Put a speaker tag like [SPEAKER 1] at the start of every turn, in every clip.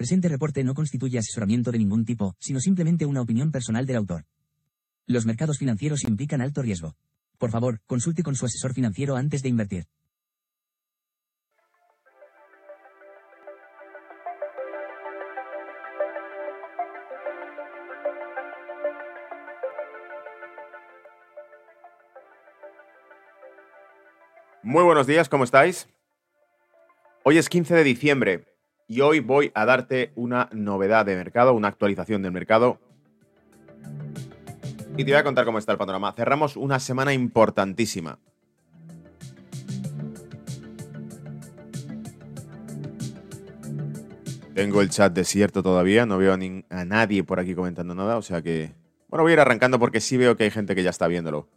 [SPEAKER 1] presente reporte no constituye asesoramiento de ningún tipo, sino simplemente una opinión personal del autor. Los mercados financieros implican alto riesgo. Por favor, consulte con su asesor financiero antes de invertir.
[SPEAKER 2] Muy buenos días, ¿cómo estáis? Hoy es 15 de diciembre y hoy voy a darte una novedad de mercado, una actualización del mercado. Y te voy a contar cómo está el panorama. Cerramos una semana importantísima. Tengo el chat desierto todavía, no veo a, nadie por aquí comentando nada, o sea que... Bueno, voy a ir arrancando porque sí veo que hay gente que ya está viéndolo.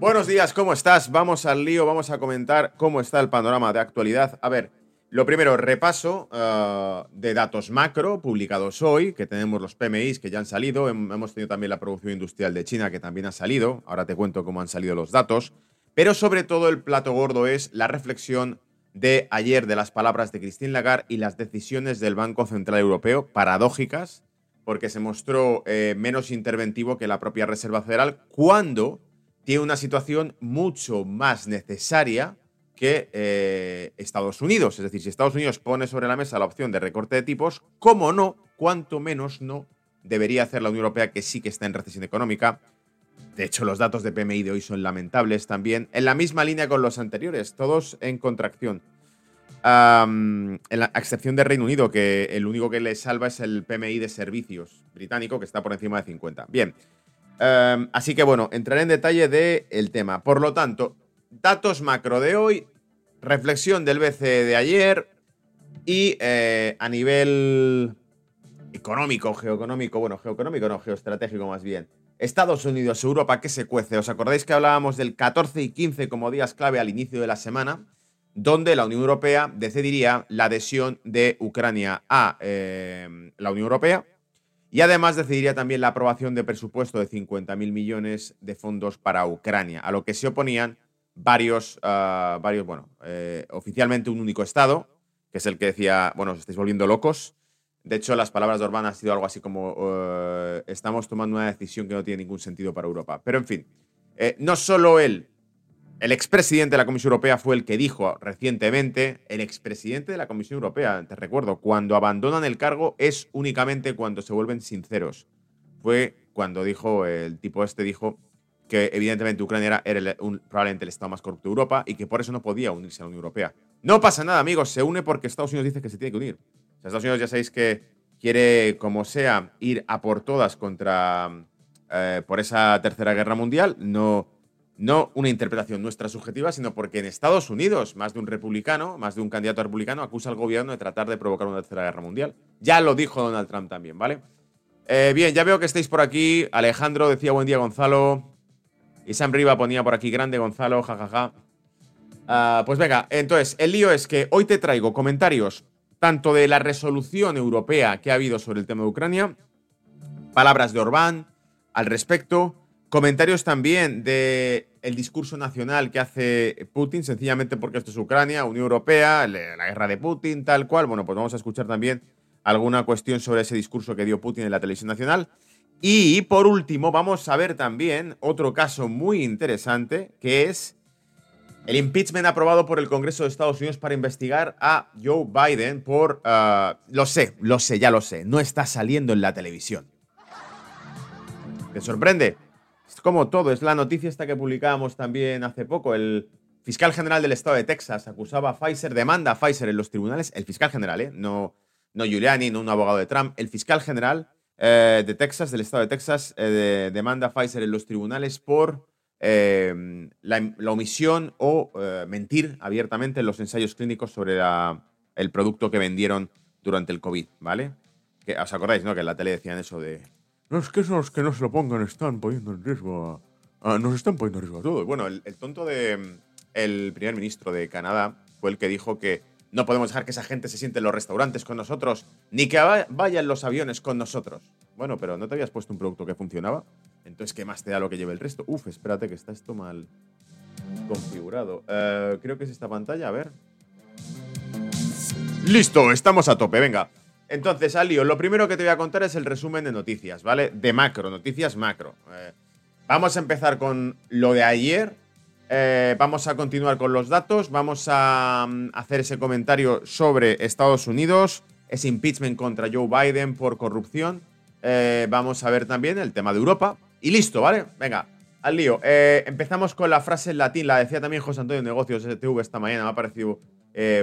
[SPEAKER 2] Buenos días, ¿cómo estás? Vamos al lío, vamos a comentar cómo está el panorama de actualidad. A ver, lo primero, repaso uh, de datos macro publicados hoy, que tenemos los PMIs que ya han salido, hemos tenido también la producción industrial de China que también ha salido, ahora te cuento cómo han salido los datos, pero sobre todo el plato gordo es la reflexión de ayer de las palabras de Christine Lagarde y las decisiones del Banco Central Europeo, paradójicas, porque se mostró eh, menos interventivo que la propia Reserva Federal cuando tiene una situación mucho más necesaria que eh, Estados Unidos. Es decir, si Estados Unidos pone sobre la mesa la opción de recorte de tipos, ¿cómo no? Cuanto menos no debería hacer la Unión Europea, que sí que está en recesión económica. De hecho, los datos de PMI de hoy son lamentables también, en la misma línea con los anteriores, todos en contracción. en la excepción de Reino Unido, que el único que le salva es el PMI de servicios británico, que está por encima de 50. Bien, así que bueno, entraré en detalle del tema. Por lo tanto, datos macro de hoy, reflexión del BCE de ayer y eh, a nivel económico, geoeconómico, bueno, geoeconómico no, geoestratégico más bien. Estados Unidos, Europa, ¿qué se cuece? ¿Os acordáis que hablábamos del 14 y 15 como días clave al inicio de la semana? Donde la Unión Europea decidiría la adhesión de Ucrania a eh, la Unión Europea y además decidiría también la aprobación de presupuesto de 50.000 millones de fondos para Ucrania, a lo que se oponían varios, ah, varios bueno, eh, oficialmente un único Estado, que es el que decía, bueno, os estáis volviendo locos. De hecho, las palabras de Orbán han sido algo así como, eh, estamos tomando una decisión que no tiene ningún sentido para Europa. Pero en fin, eh, no solo él el expresidente de la Comisión Europea fue el que dijo recientemente, el expresidente de la Comisión Europea, te recuerdo, cuando abandonan el cargo es únicamente cuando se vuelven sinceros. Fue cuando dijo, el tipo este dijo que evidentemente Ucrania era, probablemente el Estado más corrupto de Europa y que por eso no podía unirse a la Unión Europea. No pasa nada, amigos, se une porque Estados Unidos dice que se tiene que unir. Estados Unidos ya sabéis que quiere, como sea, ir a por todas contra, eh, por esa tercera guerra mundial. No no una interpretación nuestra subjetiva, sino porque en Estados Unidos más de un republicano, más de un candidato republicano acusa al gobierno de tratar de provocar una tercera guerra mundial. Ya lo dijo Donald Trump también, ¿vale? Eh, bien, ya veo que estáis por aquí. Alejandro decía buen día, Gonzalo. Y Sam Riva ponía por aquí grande, Gonzalo, jajaja. Ah, pues venga, entonces, el lío es que hoy te traigo comentarios tanto de la resolución europea que ha habido sobre el tema de Ucrania, palabras de Orbán al respecto, Comentarios también del el discurso nacional que hace Putin, sencillamente porque esto es Ucrania, Unión Europea, la guerra de Putin, tal cual. Bueno, pues vamos a escuchar también alguna cuestión sobre ese discurso que dio Putin en la televisión nacional. Y por último, vamos a ver también otro caso muy interesante, que es el impeachment aprobado por el Congreso de Estados Unidos para investigar a Joe Biden por... Ah, lo sé, lo sé, ya lo sé, no está saliendo en la televisión. ¿Te sorprende? Es como todo, es la noticia esta que publicábamos también hace poco. El fiscal general del estado de Texas acusaba a Pfizer, demanda a Pfizer en los tribunales, el fiscal general, ¿eh? no, no Giuliani, no un abogado de Trump, el fiscal general eh, de Texas, del estado de Texas, eh, demanda a Pfizer en los tribunales por eh, la, omisión o mentir abiertamente en los ensayos clínicos sobre el producto que vendieron durante el COVID, ¿vale? Que, ¿Os acordáis, no? Que en la tele decían eso de no, es que esos que no se lo pongan están poniendo en riesgo a, nos están poniendo en riesgo a todos. Bueno, el, tonto de el primer ministro de Canadá fue el que dijo que no podemos dejar que esa gente se siente en los restaurantes con nosotros, ni que vayan los aviones con nosotros. Bueno, pero ¿no te habías puesto un producto que funcionaba? Entonces, ¿qué más te da lo que lleve el resto? Uf, espérate que está esto mal configurado. Eh, creo que es esta pantalla, a ver. Listo, estamos a tope, venga. Entonces, al lío, lo primero que te voy a contar es el resumen de noticias, ¿vale? De macro, noticias macro. Eh, vamos a empezar con lo de ayer. Eh, vamos a continuar con los datos. Vamos a mm, hacer ese comentario sobre Estados Unidos, ese impeachment contra Joe Biden por corrupción. Eh, vamos a ver también el tema de Europa. Y listo, ¿vale? Venga, al lío. empezamos con la frase en latín. La decía también José Antonio Negocios TV esta mañana. Me ha parecido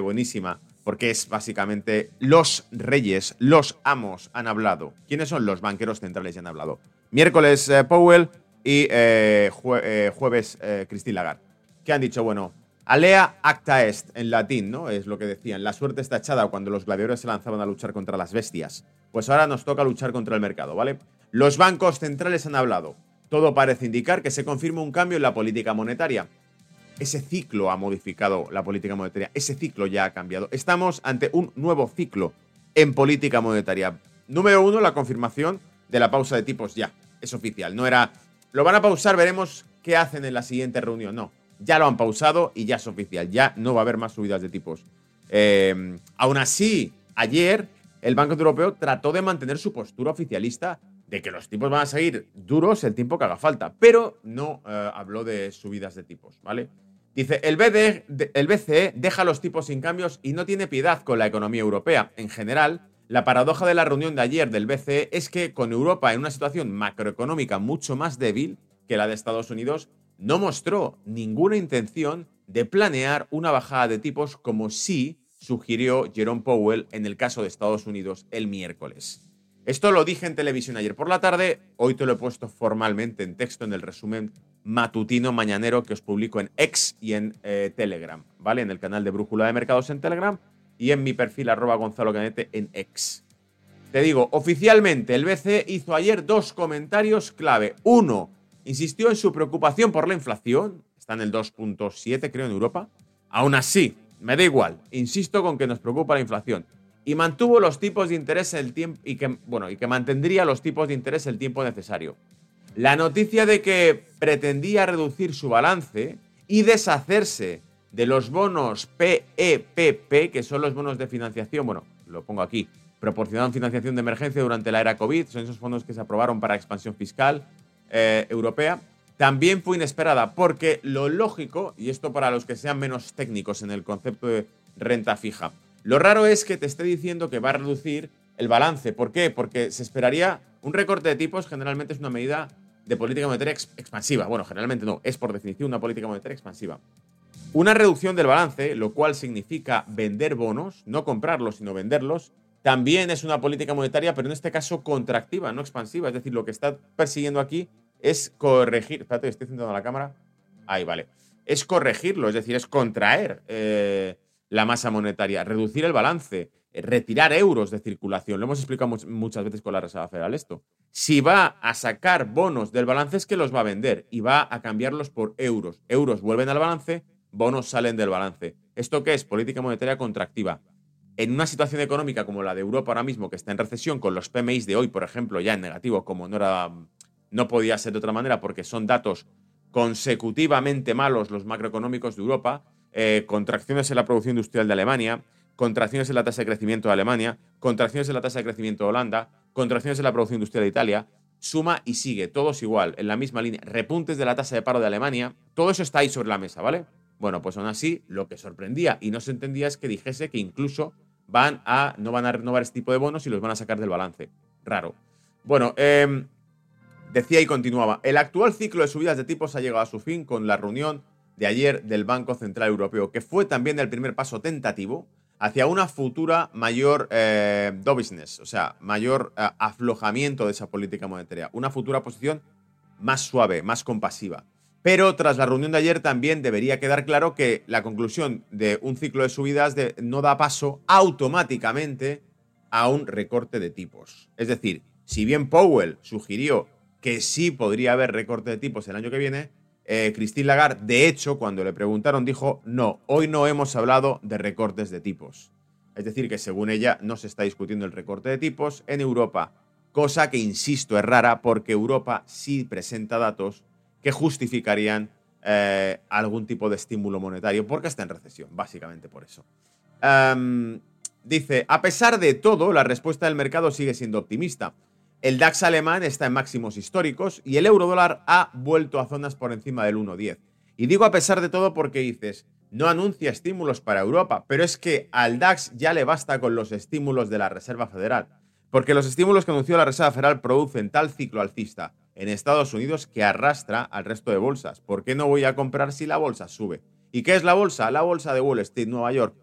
[SPEAKER 2] buenísima porque es básicamente los reyes, los amos han hablado. ¿Quiénes son los banqueros centrales y han hablado? Miércoles eh, Powell y eh, eh, jueves Christine Lagarde. ¿Qué han dicho? Bueno, alea acta est en latín, ¿no? Es lo que decían. La suerte está echada cuando los gladiadores se lanzaban a luchar contra las bestias. Pues ahora nos toca luchar contra el mercado, ¿vale? Los bancos centrales han hablado. Todo parece indicar que se confirma un cambio en la política monetaria ese ciclo ha modificado la política monetaria, ese ciclo ya ha cambiado. Estamos ante un nuevo ciclo en política monetaria. Número uno, la confirmación de la pausa de tipos ya, es oficial. No era, lo van a pausar, veremos qué hacen en la siguiente reunión. No, ya lo han pausado y ya es oficial, ya no va a haber más subidas de tipos. Eh, aún así, ayer el Banco Europeo trató de mantener su postura oficialista de que los tipos van a seguir duros el tiempo que haga falta, pero no eh, habló de subidas de tipos, ¿vale? Dice, el, BCE deja los tipos sin cambios y no tiene piedad con la economía europea. En general, la paradoja de la reunión de ayer del BCE es que con Europa en una situación macroeconómica mucho más débil que la de Estados Unidos, no mostró ninguna intención de planear una bajada de tipos como sí sugirió Jerome Powell en el caso de Estados Unidos el miércoles. Esto lo dije en televisión ayer por la tarde, hoy te lo he puesto formalmente en texto en el resumen matutino mañanero que os publico en X y en eh, Telegram, ¿vale? En el canal de Brújula de Mercados en Telegram y en mi perfil arroba Gonzalo Canete en X. Te digo, oficialmente el BCE hizo ayer dos comentarios clave. Uno, insistió en su preocupación por la inflación, está en el 2.7 creo en Europa. Aún así, me da igual, insisto con que nos preocupa la inflación. Y mantuvo los tipos de interés el tiempo y que, bueno, y que mantendría los tipos de interés el tiempo necesario. La noticia de que pretendía reducir su balance y deshacerse de los bonos PEPP, e que son los bonos de financiación, bueno, lo pongo aquí, proporcionaron financiación de emergencia durante la era COVID, son esos fondos que se aprobaron para expansión fiscal eh, europea, también fue inesperada, porque lo lógico, y esto para los que sean menos técnicos en el concepto de renta fija, lo raro es que te esté diciendo que va a reducir el balance. ¿Por qué? Porque se esperaría un recorte de tipos, generalmente es una medida de política monetaria expansiva. Bueno, generalmente no, es por definición una política monetaria expansiva. Una reducción del balance, lo cual significa vender bonos, no comprarlos, sino venderlos, también es una política monetaria, pero en este caso contractiva, no expansiva. Es decir, lo que está persiguiendo aquí es corregir. Espérate, estoy centrando la cámara. Ahí, vale. Es corregirlo, es decir, es contraer eh, la masa monetaria, reducir el balance, eh, retirar euros de circulación. Lo hemos explicado muchas veces con la Reserva Federal esto. Si va a sacar bonos del balance es que los va a vender y va a cambiarlos por euros. Euros vuelven al balance, bonos salen del balance. ¿Esto qué es? Política monetaria contractiva. En una situación económica como la de Europa ahora mismo, que está en recesión, con los PMIs de hoy, por ejemplo, ya en negativo, como no, era, no podía ser de otra manera, porque son datos consecutivamente malos los macroeconómicos de Europa, eh, contracciones en la producción industrial de Alemania, contracciones en la tasa de crecimiento de Alemania, contracciones en la tasa de crecimiento de Holanda, contracciones en la producción industrial de Italia, suma y sigue, todos igual, en la misma línea, repuntes de la tasa de paro de Alemania, todo eso está ahí sobre la mesa, ¿vale? Bueno, pues aún así, lo que sorprendía y no se entendía es que dijese que incluso van a, no van a renovar este tipo de bonos y los van a sacar del balance. Raro. Bueno, em, decía y continuaba, el actual ciclo de subidas de tipos ha llegado a su fin con la reunión de ayer del Banco Central Europeo, que fue también el primer paso tentativo hacia una futura mayor eh, business, o sea, mayor eh, aflojamiento de esa política monetaria, una futura posición más suave, más compasiva. Pero tras la reunión de ayer también debería quedar claro que la conclusión de un ciclo de subidas no da paso automáticamente a un recorte de tipos. Es decir, si bien Powell sugirió que sí podría haber recorte de tipos el año que viene, eh, Christine Lagarde, de hecho, cuando le preguntaron, dijo, no, hoy no hemos hablado de recortes de tipos. Es decir, que según ella no se está discutiendo el recorte de tipos en Europa, cosa que, insisto, es rara porque Europa sí presenta datos que justificarían eh, algún tipo de estímulo monetario porque está en recesión, básicamente por eso. Dice, a pesar de todo, la respuesta del mercado sigue siendo optimista. El DAX alemán está en máximos históricos y el euro dólar ha vuelto a zonas por encima del 1,10. Y digo a pesar de todo porque dices, no anuncia estímulos para Europa, pero es que al DAX ya le basta con los estímulos de la Reserva Federal. Porque los estímulos que anunció la Reserva Federal producen tal ciclo alcista en Estados Unidos que arrastra al resto de bolsas. ¿Por qué no voy a comprar si la bolsa sube? ¿Y qué es la bolsa? La bolsa de Wall Street, Nueva York.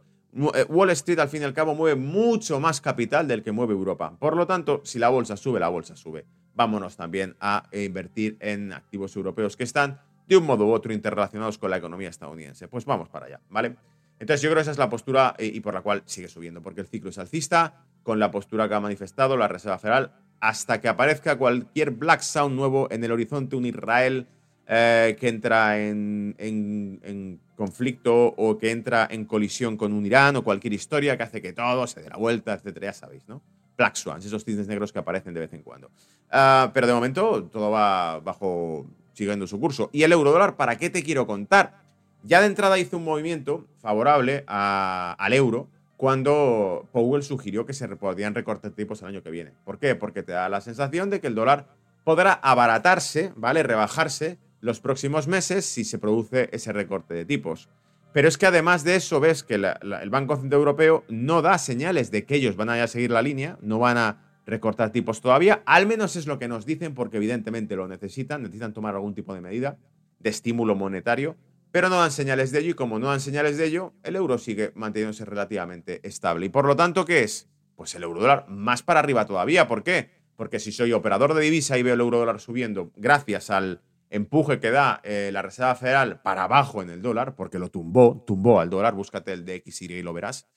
[SPEAKER 2] Eh, Wall Street al fin y al cabo mueve mucho más capital del que mueve Europa. Por lo tanto, si la bolsa sube, la bolsa sube. Vámonos también a invertir en activos europeos que están de un modo u otro interrelacionados con la economía estadounidense. Pues vamos para allá, ¿vale? Entonces yo creo que esa es la postura eh, y por la cual sigue subiendo, porque el ciclo es alcista, con la postura que ha manifestado la Reserva Federal, hasta que aparezca cualquier Black Sound nuevo en el horizonte, un Israel eh, que entra en, conflicto o que entra en colisión con un Irán o cualquier historia que hace que todo se dé la vuelta, etcétera, ya sabéis, ¿no? Black Swans, esos cisnes negros que aparecen de vez en cuando. Ah, pero de momento todo va bajo, siguiendo su curso. ¿Y el euro dólar para qué te quiero contar? Ya de entrada hizo un movimiento favorable al euro cuando Powell sugirió que se podían recortar tipos el año que viene. ¿Por qué? Porque te da la sensación de que el dólar podrá abaratarse, ¿vale? Rebajarse los próximos meses si se produce ese recorte de tipos. Pero es que además de eso ves que el Banco Central Europeo no da señales de que ellos van a seguir la línea, no van a recortar tipos todavía, al menos es lo que nos dicen porque evidentemente lo necesitan, necesitan tomar algún tipo de medida de estímulo monetario, pero no dan señales de ello y como no dan señales de ello, el euro sigue manteniéndose relativamente estable. Y por lo tanto, ¿qué es? Pues el euro dólar más para arriba todavía. ¿Por qué? Porque si soy operador de divisa y veo el euro dólar subiendo gracias al empuje que da eh, la Reserva Federal para abajo en el dólar, porque lo tumbó, tumbó al dólar, búscate el de XY y lo verás.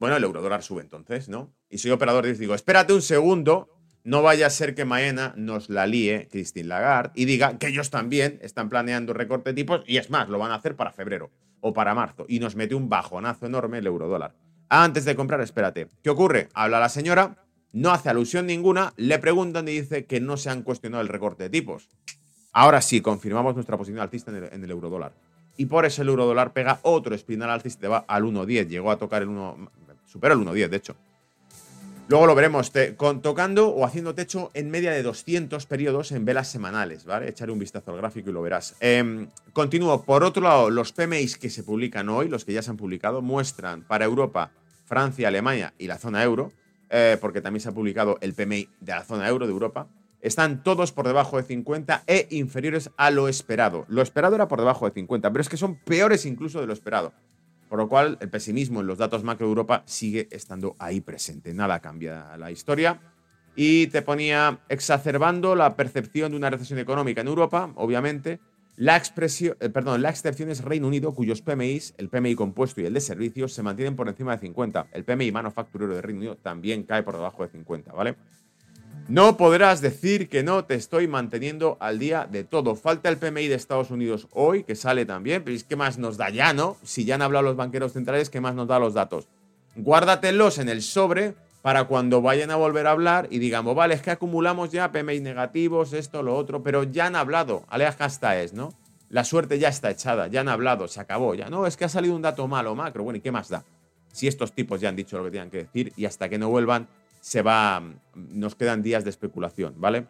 [SPEAKER 2] Bueno, el euro dólar sube entonces, ¿no? Y soy operador y digo, espérate un segundo, no vaya a ser que mañana nos la líe Christine Lagarde y diga que ellos también están planeando recorte de tipos y es más, lo van a hacer para febrero o para marzo y nos mete un bajonazo enorme el euro dólar. Antes de comprar, espérate. ¿Qué ocurre? Habla la señora, no hace alusión ninguna, le preguntan y dice que no se han cuestionado el recorte de tipos. Ahora sí, confirmamos nuestra posición alcista en el, en el euro dólar. Y por eso el euro dólar pega otro espinal alcista va al 1.10. Llegó a tocar el 1. Supera el 1.10, de hecho. Luego lo veremos con, tocando o haciendo techo en media de 200 periodos en velas semanales, ¿vale? Echaré un vistazo al gráfico y lo verás. Em, continúo. Por otro lado, los PMIs que se publican hoy, los que ya se han publicado, muestran para Europa, Francia, Alemania y la zona euro, eh, porque también se ha publicado el PMI de la zona euro de Europa, están todos por debajo de 50 e inferiores a lo esperado. Lo esperado era por debajo de 50, pero es que son peores incluso de lo esperado. Por lo cual, el pesimismo en los datos macro Europa sigue estando ahí presente. Nada cambia la historia. Y te ponía exacerbando la percepción de una recesión económica en Europa, obviamente. La, expresión, eh, perdón, la excepción es Reino Unido, cuyos PMIs, el PMI compuesto y el de servicios, se mantienen por encima de 50. El PMI manufacturero de Reino Unido también cae por debajo de 50, ¿vale? No podrás decir que no te estoy manteniendo al día de todo. Falta el PMI de Estados Unidos hoy, que sale también, pero es que más nos da ya, ¿no? Si ya han hablado los banqueros centrales, ¿qué más nos da los datos? Guárdatelos en el sobre para cuando vayan a volver a hablar y digamos, vale, es que acumulamos ya PMI negativos, esto, lo otro, pero ya han hablado. Alea hasta es, ¿no? La suerte ya está echada, ya han hablado, se acabó, ya. No, es que ha salido un dato malo, macro. Bueno, ¿y qué más da? Si estos tipos ya han dicho lo que tenían que decir y hasta que no vuelvan, se va, nos quedan días de especulación, ¿vale?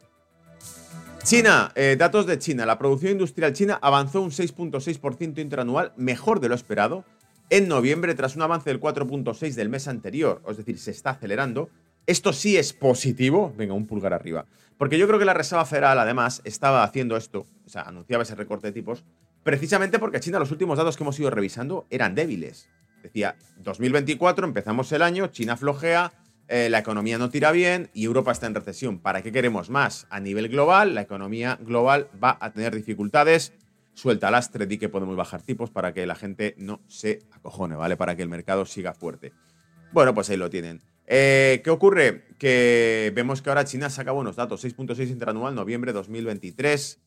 [SPEAKER 2] China, eh, datos de China. La producción industrial china avanzó un 6.6% interanual, mejor de lo esperado, en noviembre tras un avance del 4.6 del mes anterior. Es decir, se está acelerando. Esto sí es positivo. Venga, un pulgar arriba. Porque yo creo que la Reserva Federal, además, estaba haciendo esto, o sea, anunciaba ese recorte de tipos, precisamente porque China, los últimos datos que hemos ido revisando eran débiles. Decía, 2024, empezamos el año, China flojea, eh, la economía no tira bien y Europa está en recesión. ¿Para qué queremos más? A nivel global, la economía global va a tener dificultades. Suelta lastre, di que podemos bajar tipos para que la gente no se acojone, ¿vale? Para que el mercado siga fuerte. Bueno, pues ahí lo tienen. Eh, ¿Qué ocurre? Que vemos que ahora China saca buenos datos. 6.6 interanual, noviembre 2023,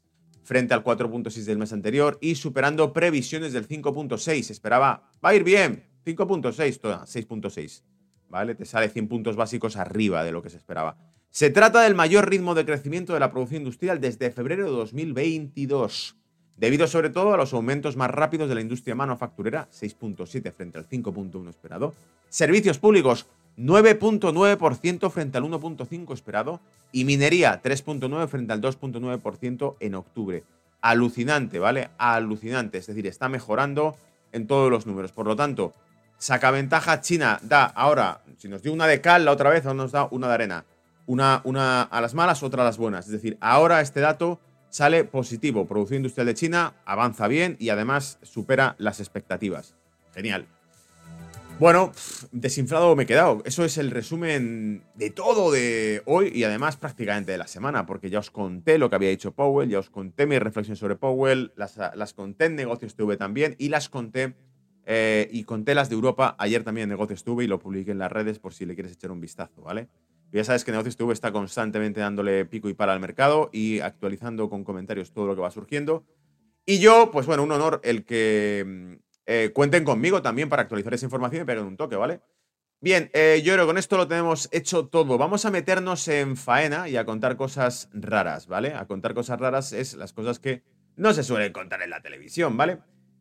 [SPEAKER 2] frente al 4.6 del mes anterior y superando previsiones del 5.6. Esperaba, va a ir bien, 5.6, toda, 6.6. ¿vale? Te sale 100 puntos básicos arriba de lo que se esperaba. Se trata del mayor ritmo de crecimiento de la producción industrial desde febrero de 2022, debido sobre todo a los aumentos más rápidos de la industria manufacturera, 6.7 frente al 5.1 esperado. Servicios públicos, 9.9% frente al 1.5% esperado y minería 3.9% frente al 2.9% en octubre. Alucinante, ¿vale? Alucinante, es decir, está mejorando en todos los números. Por lo tanto, saca ventaja China, da ahora, si nos dio una de cal la otra vez, ahora nos da una de arena. Una, una a las malas, otra a las buenas. Es decir, ahora este dato sale positivo. Producción industrial de China avanza bien y además supera las expectativas. Genial. Bueno, desinflado me he quedado. Eso es el resumen de todo de hoy y además prácticamente de la semana, porque ya os conté lo que había dicho Powell, ya os conté mi reflexión sobre Powell, las, las conté en Negocios TV también y las conté eh, y conté las de Europa ayer también en Negocios TV y lo publiqué en las redes por si le quieres echar un vistazo, ¿vale? Ya sabes que Negocios TV está constantemente dándole pico y para al mercado y actualizando con comentarios todo lo que va surgiendo. Y yo, pues bueno, un honor el que eh, cuenten conmigo también para actualizar esa información y peguen un toque, ¿vale? Bien, eh, yo creo que con esto lo tenemos hecho todo. Vamos a meternos en faena y a contar cosas raras, ¿vale? A contar cosas raras es las cosas que no se suelen contar en la televisión, ¿vale?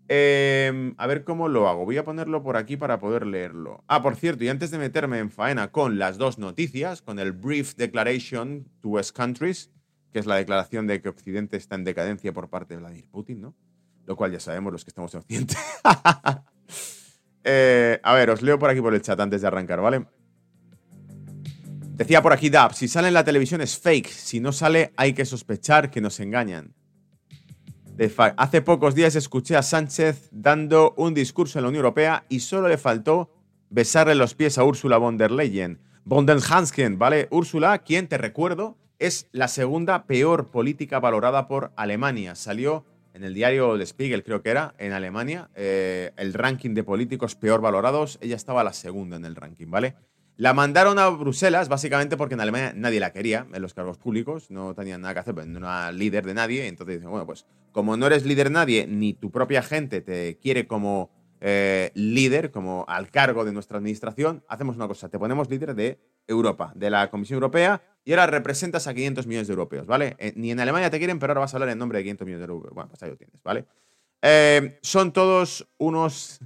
[SPEAKER 2] Em, a ver cómo lo hago. Voy a ponerlo por aquí para poder leerlo. Ah, por cierto, y antes de meterme en faena con las dos noticias, con el Brief Declaration to West Countries, que es la declaración de que Occidente está en decadencia por parte de Vladimir Putin, ¿no? lo cual ya sabemos los que estamos en Occidente. Eh, a ver, os leo por aquí por el chat antes de arrancar, ¿vale? Decía por aquí Dab, si sale en la televisión es fake, si no sale hay que sospechar que nos engañan. Hace pocos días escuché a Sánchez dando un discurso en la Unión Europea y solo le faltó besarle los pies a Úrsula von der Leyen. Von der Hansken, ¿vale? Úrsula, quien, te recuerdo, es la segunda peor política valorada por Alemania. Salió en el diario El Spiegel, creo que era, en Alemania, eh, el ranking de políticos peor valorados, ella estaba la segunda en el ranking, ¿vale? La mandaron a Bruselas básicamente porque en Alemania nadie la quería en los cargos públicos, no tenían nada que hacer, pues no era líder de nadie. Entonces bueno, pues como no eres líder de nadie, ni tu propia gente te quiere como eh, líder, como al cargo de nuestra administración, hacemos una cosa, te ponemos líder de Europa, de la Comisión Europea, y ahora representas a 500 millones de europeos, ¿vale? Eh, ni en Alemania te quieren, pero ahora vas a hablar en nombre de 500 millones de europeos. Bueno, pues ahí lo tienes, ¿vale? Eh, son todos unos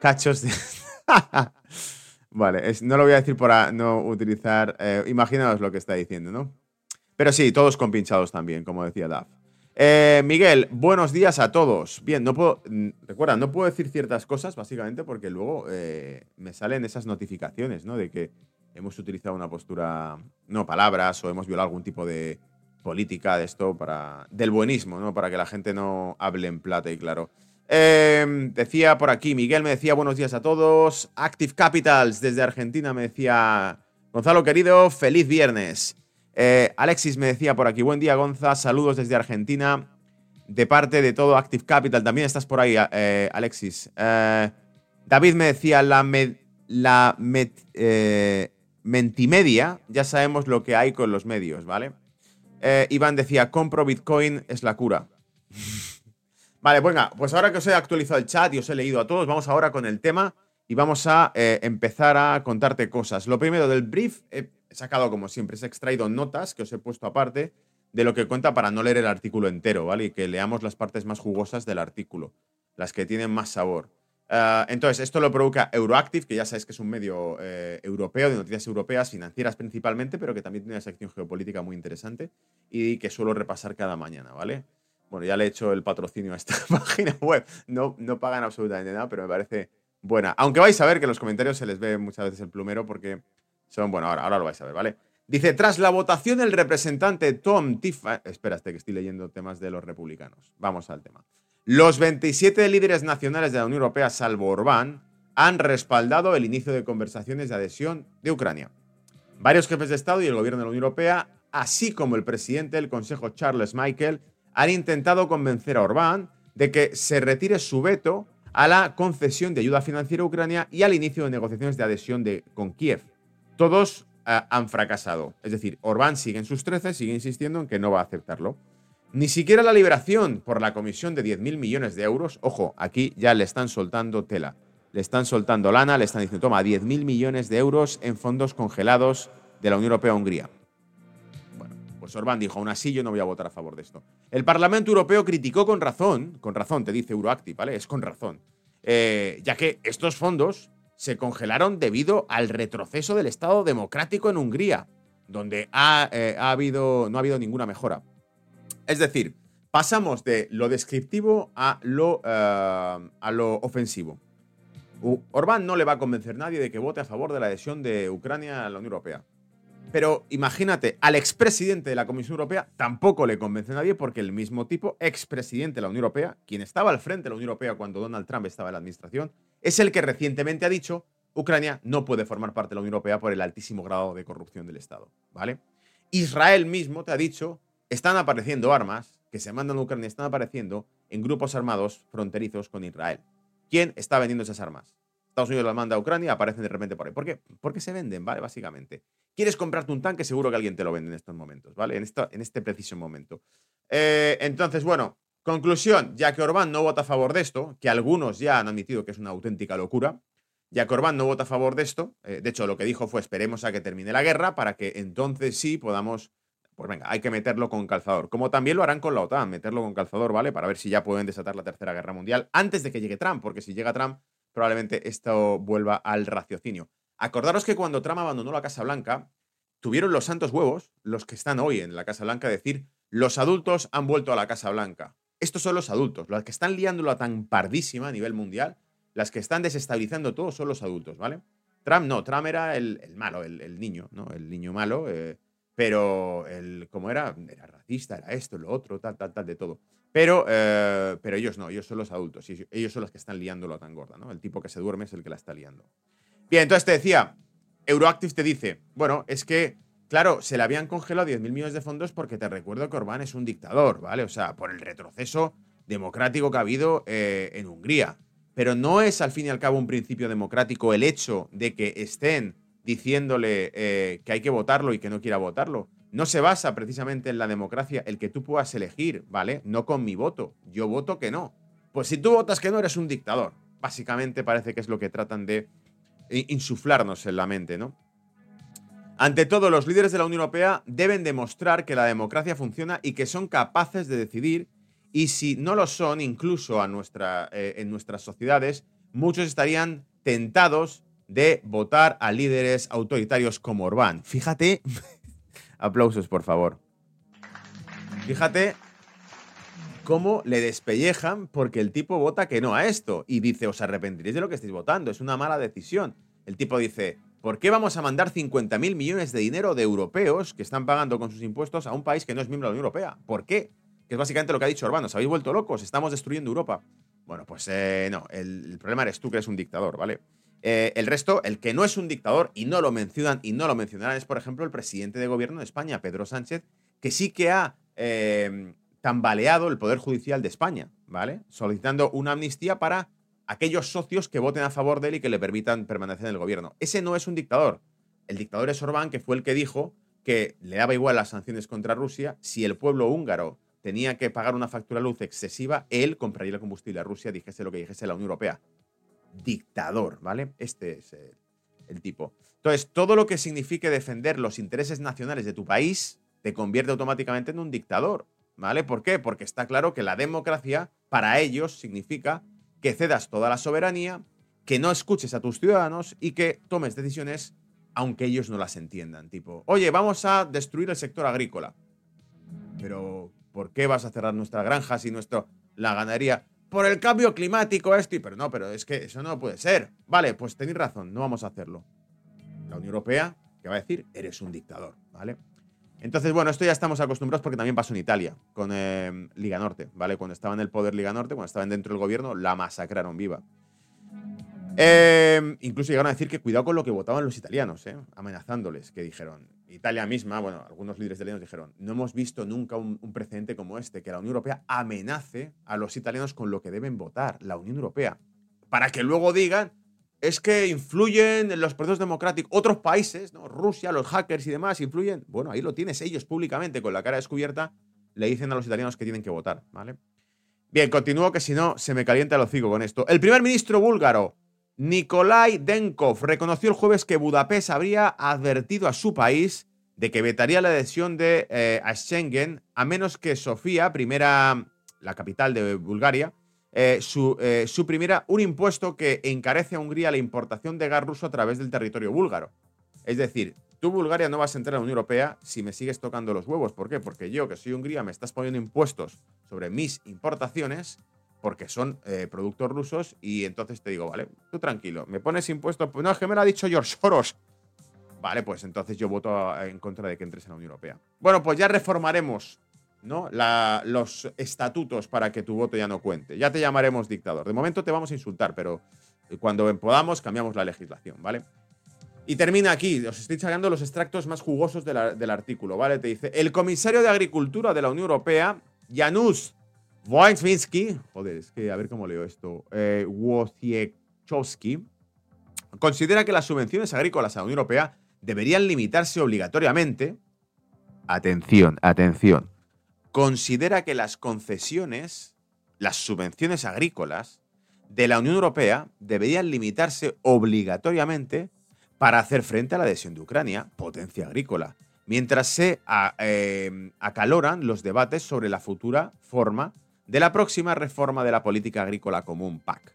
[SPEAKER 2] cachos de... vale, no lo voy a decir para no utilizar... Eh, imaginaos lo que está diciendo, ¿no? Pero sí, todos compinchados también, como decía Daf. Miguel, buenos días a todos. Bien, no puedo. Recuerda, no puedo decir ciertas cosas, básicamente, porque luego me salen esas notificaciones, ¿no? De que hemos utilizado una postura, no palabras, o hemos violado algún tipo de política de esto para del buenismo, ¿no? Para que la gente no hable en plata y claro. Em, decía por aquí, Miguel me decía buenos días a todos. Active Capitals desde Argentina me decía, Gonzalo querido, feliz viernes. Eh, Alexis me decía por aquí, buen día Gonza, saludos desde Argentina. De parte de todo Active Capital, también estás por ahí, eh, Alexis. Eh, David me decía, la, la Mentimedia, ya sabemos lo que hay con los medios, ¿vale? Iván decía, compro Bitcoin, es la cura. vale, venga, pues ahora que os he actualizado el chat y os he leído a todos, vamos ahora con el tema y vamos a eh, empezar a contarte cosas. Lo primero del brief, he sacado como siempre, he extraído notas que os he puesto aparte de lo que cuenta para no leer el artículo entero, ¿vale? Y que leamos las partes más jugosas del artículo, las que tienen más sabor. Ah, entonces, esto lo provoca Euroactive, que ya sabéis que es un medio eh, europeo de noticias europeas, financieras principalmente, pero que también tiene una sección geopolítica muy interesante y que suelo repasar cada mañana, ¿vale? Bueno, ya le he hecho el patrocinio a esta página web. No, no pagan absolutamente nada, pero me parece buena. Aunque vais a ver que en los comentarios se les ve muchas veces el plumero porque son, bueno, ahora, ahora lo vais a ver, ¿vale? Dice, tras la votación el representante Tom Tiffany... Espérate, que estoy leyendo temas de los republicanos. Vamos al tema. Los 27 líderes nacionales de la Unión Europea, salvo Orbán, han respaldado el inicio de conversaciones de adhesión de Ucrania. Varios jefes de Estado y el gobierno de la Unión Europea, así como el presidente del Consejo Charles Michael, han intentado convencer a Orbán de que se retire su veto a la concesión de ayuda financiera a Ucrania y al inicio de negociaciones de adhesión de, con Kiev. Todos eh, han fracasado. Es decir, Orbán sigue en sus trece, sigue insistiendo en que no va a aceptarlo. Ni siquiera la liberación por la comisión de 10.000 millones de euros, ojo, aquí ya le están soltando tela, le están soltando lana, le están diciendo, toma, 10.000 millones de euros en fondos congelados de la Unión Europea a Hungría. Bueno, pues Orbán dijo, aún así yo no voy a votar a favor de esto. El Parlamento Europeo criticó con razón, con razón, te dice Euroactive, ¿vale? Es con razón, eh, ya que estos fondos se congelaron debido al retroceso del Estado democrático en Hungría, donde ha, eh, habido, no ha habido ninguna mejora. Es decir, pasamos de lo descriptivo a lo, eh, a lo ofensivo. Orbán no le va a convencer a nadie de que vote a favor de la adhesión de Ucrania a la Unión Europea. Pero imagínate, al expresidente de la Comisión Europea tampoco le convence a nadie porque el mismo tipo, expresidente de la Unión Europea, quien estaba al frente de la Unión Europea cuando Donald Trump estaba en la administración, es el que recientemente ha dicho Ucrania no puede formar parte de la Unión Europea por el altísimo grado de corrupción del Estado, ¿vale? Israel mismo te ha dicho, están apareciendo armas que se mandan a Ucrania, están apareciendo en grupos armados fronterizos con Israel. ¿Quién está vendiendo esas armas? Estados Unidos las manda a Ucrania, aparecen de repente por ahí. ¿Por qué? Porque se venden, ¿vale? Básicamente. ¿Quieres comprarte un tanque? Seguro que alguien te lo vende en estos momentos, ¿vale? En, en este preciso momento. Eh, entonces, bueno, conclusión, ya que Orbán no vota a favor de esto, que algunos ya han admitido que es una auténtica locura, ya que Orbán no vota a favor de esto, eh, de hecho lo que dijo fue esperemos a que termine la guerra para que entonces sí podamos, pues venga, hay que meterlo con calzador, como también lo harán con la OTAN, meterlo con calzador, ¿vale? Para ver si ya pueden desatar la tercera guerra mundial antes de que llegue Trump, porque si llega Trump probablemente esto vuelva al raciocinio. Acordaros que cuando Trump abandonó la Casa Blanca, tuvieron los santos huevos, los que están hoy en la Casa Blanca, decir, los adultos han vuelto a la Casa Blanca. Estos son los adultos, los que están liándola tan pardísima a nivel mundial, las que están desestabilizando todo son los adultos, ¿vale? Trump no, Trump era el, malo, el, niño, ¿no? El niño malo, eh, pero el, como era, era racista, era esto, lo otro, tal, tal, tal, de todo. Pero, eh, pero ellos no, ellos son los adultos, y ellos son los que están liándolo tan gorda, ¿no? El tipo que se duerme es el que la está liando. Bien, entonces te decía, Euroactive te dice, bueno, es que, claro, se le habían congelado 10.000 millones de fondos porque te recuerdo que Orbán es un dictador, ¿vale? O sea, por el retroceso democrático que ha habido eh, en Hungría. Pero no es al fin y al cabo un principio democrático el hecho de que estén diciéndole eh, que hay que votarlo y que no quiera votarlo. No se basa precisamente en la democracia el que tú puedas elegir, ¿vale? No con mi voto. Yo voto que no. Pues si tú votas que no, eres un dictador. Básicamente parece que es lo que tratan de insuflarnos en la mente, ¿no? Ante todo, los líderes de la Unión Europea deben demostrar que la democracia funciona y que son capaces de decidir, y si no lo son, incluso a nuestra, eh, en nuestras sociedades, muchos estarían tentados de votar a líderes autoritarios como Orbán. Fíjate, aplausos por favor. Fíjate cómo le despellejan porque el tipo vota que no a esto y dice, os arrepentiréis de lo que estáis votando, es una mala decisión. El tipo dice, ¿por qué vamos a mandar 50.000 millones de dinero de europeos que están pagando con sus impuestos a un país que no es miembro de la Unión Europea? ¿Por qué? Que es básicamente lo que ha dicho Orbán, os habéis vuelto locos, estamos destruyendo Europa. Bueno, pues eh, no, el, problema eres tú que eres un dictador, ¿vale? Eh, el resto, el que no es un dictador y no lo mencionan y no lo mencionarán es, por ejemplo, el presidente de gobierno de España, Pedro Sánchez, que sí que ha eh, tambaleado el Poder Judicial de España, ¿vale? Solicitando una amnistía para aquellos socios que voten a favor de él y que le permitan permanecer en el gobierno. Ese no es un dictador. El dictador es Orbán, que fue el que dijo que le daba igual las sanciones contra Rusia si el pueblo húngaro tenía que pagar una factura luz excesiva, él compraría el combustible a Rusia, dijese lo que dijese la Unión Europea. Dictador, ¿vale? Este es el, tipo. Entonces, todo lo que signifique defender los intereses nacionales de tu país te convierte automáticamente en un dictador. ¿Vale? ¿Por qué? Porque está claro que la democracia para ellos significa que cedas toda la soberanía, que no escuches a tus ciudadanos y que tomes decisiones aunque ellos no las entiendan. Tipo, oye, vamos a destruir el sector agrícola. Pero, ¿por qué vas a cerrar nuestras granjas y nuestro, la ganadería? Por el cambio climático, esto y... Pero no, pero es que eso no puede ser. Vale, pues tenéis razón, no vamos a hacerlo. La Unión Europea, ¿qué va a decir? Eres un dictador, ¿vale? Entonces, bueno, esto ya estamos acostumbrados porque también pasó en Italia, con eh, Liga Norte, ¿vale? Cuando estaba en el poder Liga Norte, cuando estaban dentro del gobierno, la masacraron viva. Eh, incluso llegaron a decir que cuidado con lo que votaban los italianos, ¿eh? amenazándoles, que dijeron, Italia misma, bueno, algunos líderes italianos dijeron, no hemos visto nunca un, precedente como este, que la Unión Europea amenace a los italianos con lo que deben votar, la Unión Europea, para que luego digan, es que influyen en los procesos democráticos. Otros países, ¿no? Rusia, los hackers y demás, influyen. Bueno, ahí lo tienes. Ellos públicamente, con la cara descubierta, le dicen a los italianos que tienen que votar, ¿vale? Bien, continúo que si no se me calienta el hocico con esto. El primer ministro búlgaro, Nikolai Denkov, reconoció el jueves que Budapest habría advertido a su país de que vetaría la adhesión de, eh, a Schengen a menos que Sofía, primera, la capital de Bulgaria, eh, eh, suprimiera un impuesto que encarece a Hungría la importación de gas ruso a través del territorio búlgaro. Es decir, tú, Bulgaria, no vas a entrar a la Unión Europea si me sigues tocando los huevos. ¿Por qué? Porque yo, que soy Hungría, me estás poniendo impuestos sobre mis importaciones porque son eh, productos rusos y entonces te digo, vale, tú tranquilo, me pones impuestos, pues no, es que me lo ha dicho George Soros. Vale, pues entonces yo voto en contra de que entres en la Unión Europea. Bueno, pues ya reformaremos ¿no? los estatutos para que tu voto ya no cuente. Ya te llamaremos dictador. De momento te vamos a insultar, pero cuando podamos cambiamos la legislación, ¿vale? Y termina aquí, os estoy sacando los extractos más jugosos del artículo, ¿vale? Te dice, el comisario de Agricultura de la Unión Europea, Janusz Wojciechowski, joder, es que a ver cómo leo esto, eh, Wojciechowski, considera que las subvenciones agrícolas a la Unión Europea deberían limitarse obligatoriamente. Atención, atención. Considera que las concesiones, las subvenciones agrícolas de la Unión Europea deberían limitarse obligatoriamente para hacer frente a la adhesión de Ucrania, potencia agrícola, mientras se eh, acaloran los debates sobre la futura forma de la próxima reforma de la política agrícola común PAC.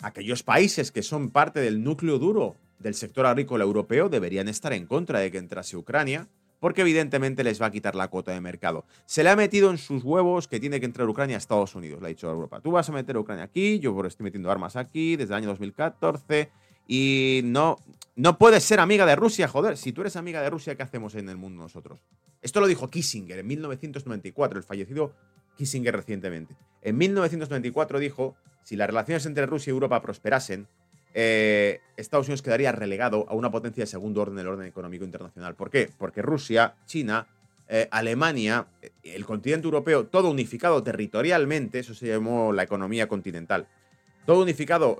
[SPEAKER 2] Aquellos países que son parte del núcleo duro del sector agrícola europeo deberían estar en contra de que entrase Ucrania, porque evidentemente les va a quitar la cuota de mercado. Se le ha metido en sus huevos que tiene que entrar Ucrania a Estados Unidos, le ha dicho Europa. Tú vas a meter a Ucrania aquí, yo estoy metiendo armas aquí desde el año 2014 y no, no puedes ser amiga de Rusia, joder. Si tú eres amiga de Rusia, ¿qué hacemos en el mundo nosotros? Esto lo dijo Kissinger en 1994, el fallecido Kissinger recientemente. En 1994 dijo, si las relaciones entre Rusia y Europa prosperasen, eh, Estados Unidos quedaría relegado a una potencia de segundo orden del orden económico internacional. ¿Por qué? Porque Rusia, China, eh, Alemania, eh, el continente europeo, todo unificado territorialmente, eso se llamó la economía continental, todo unificado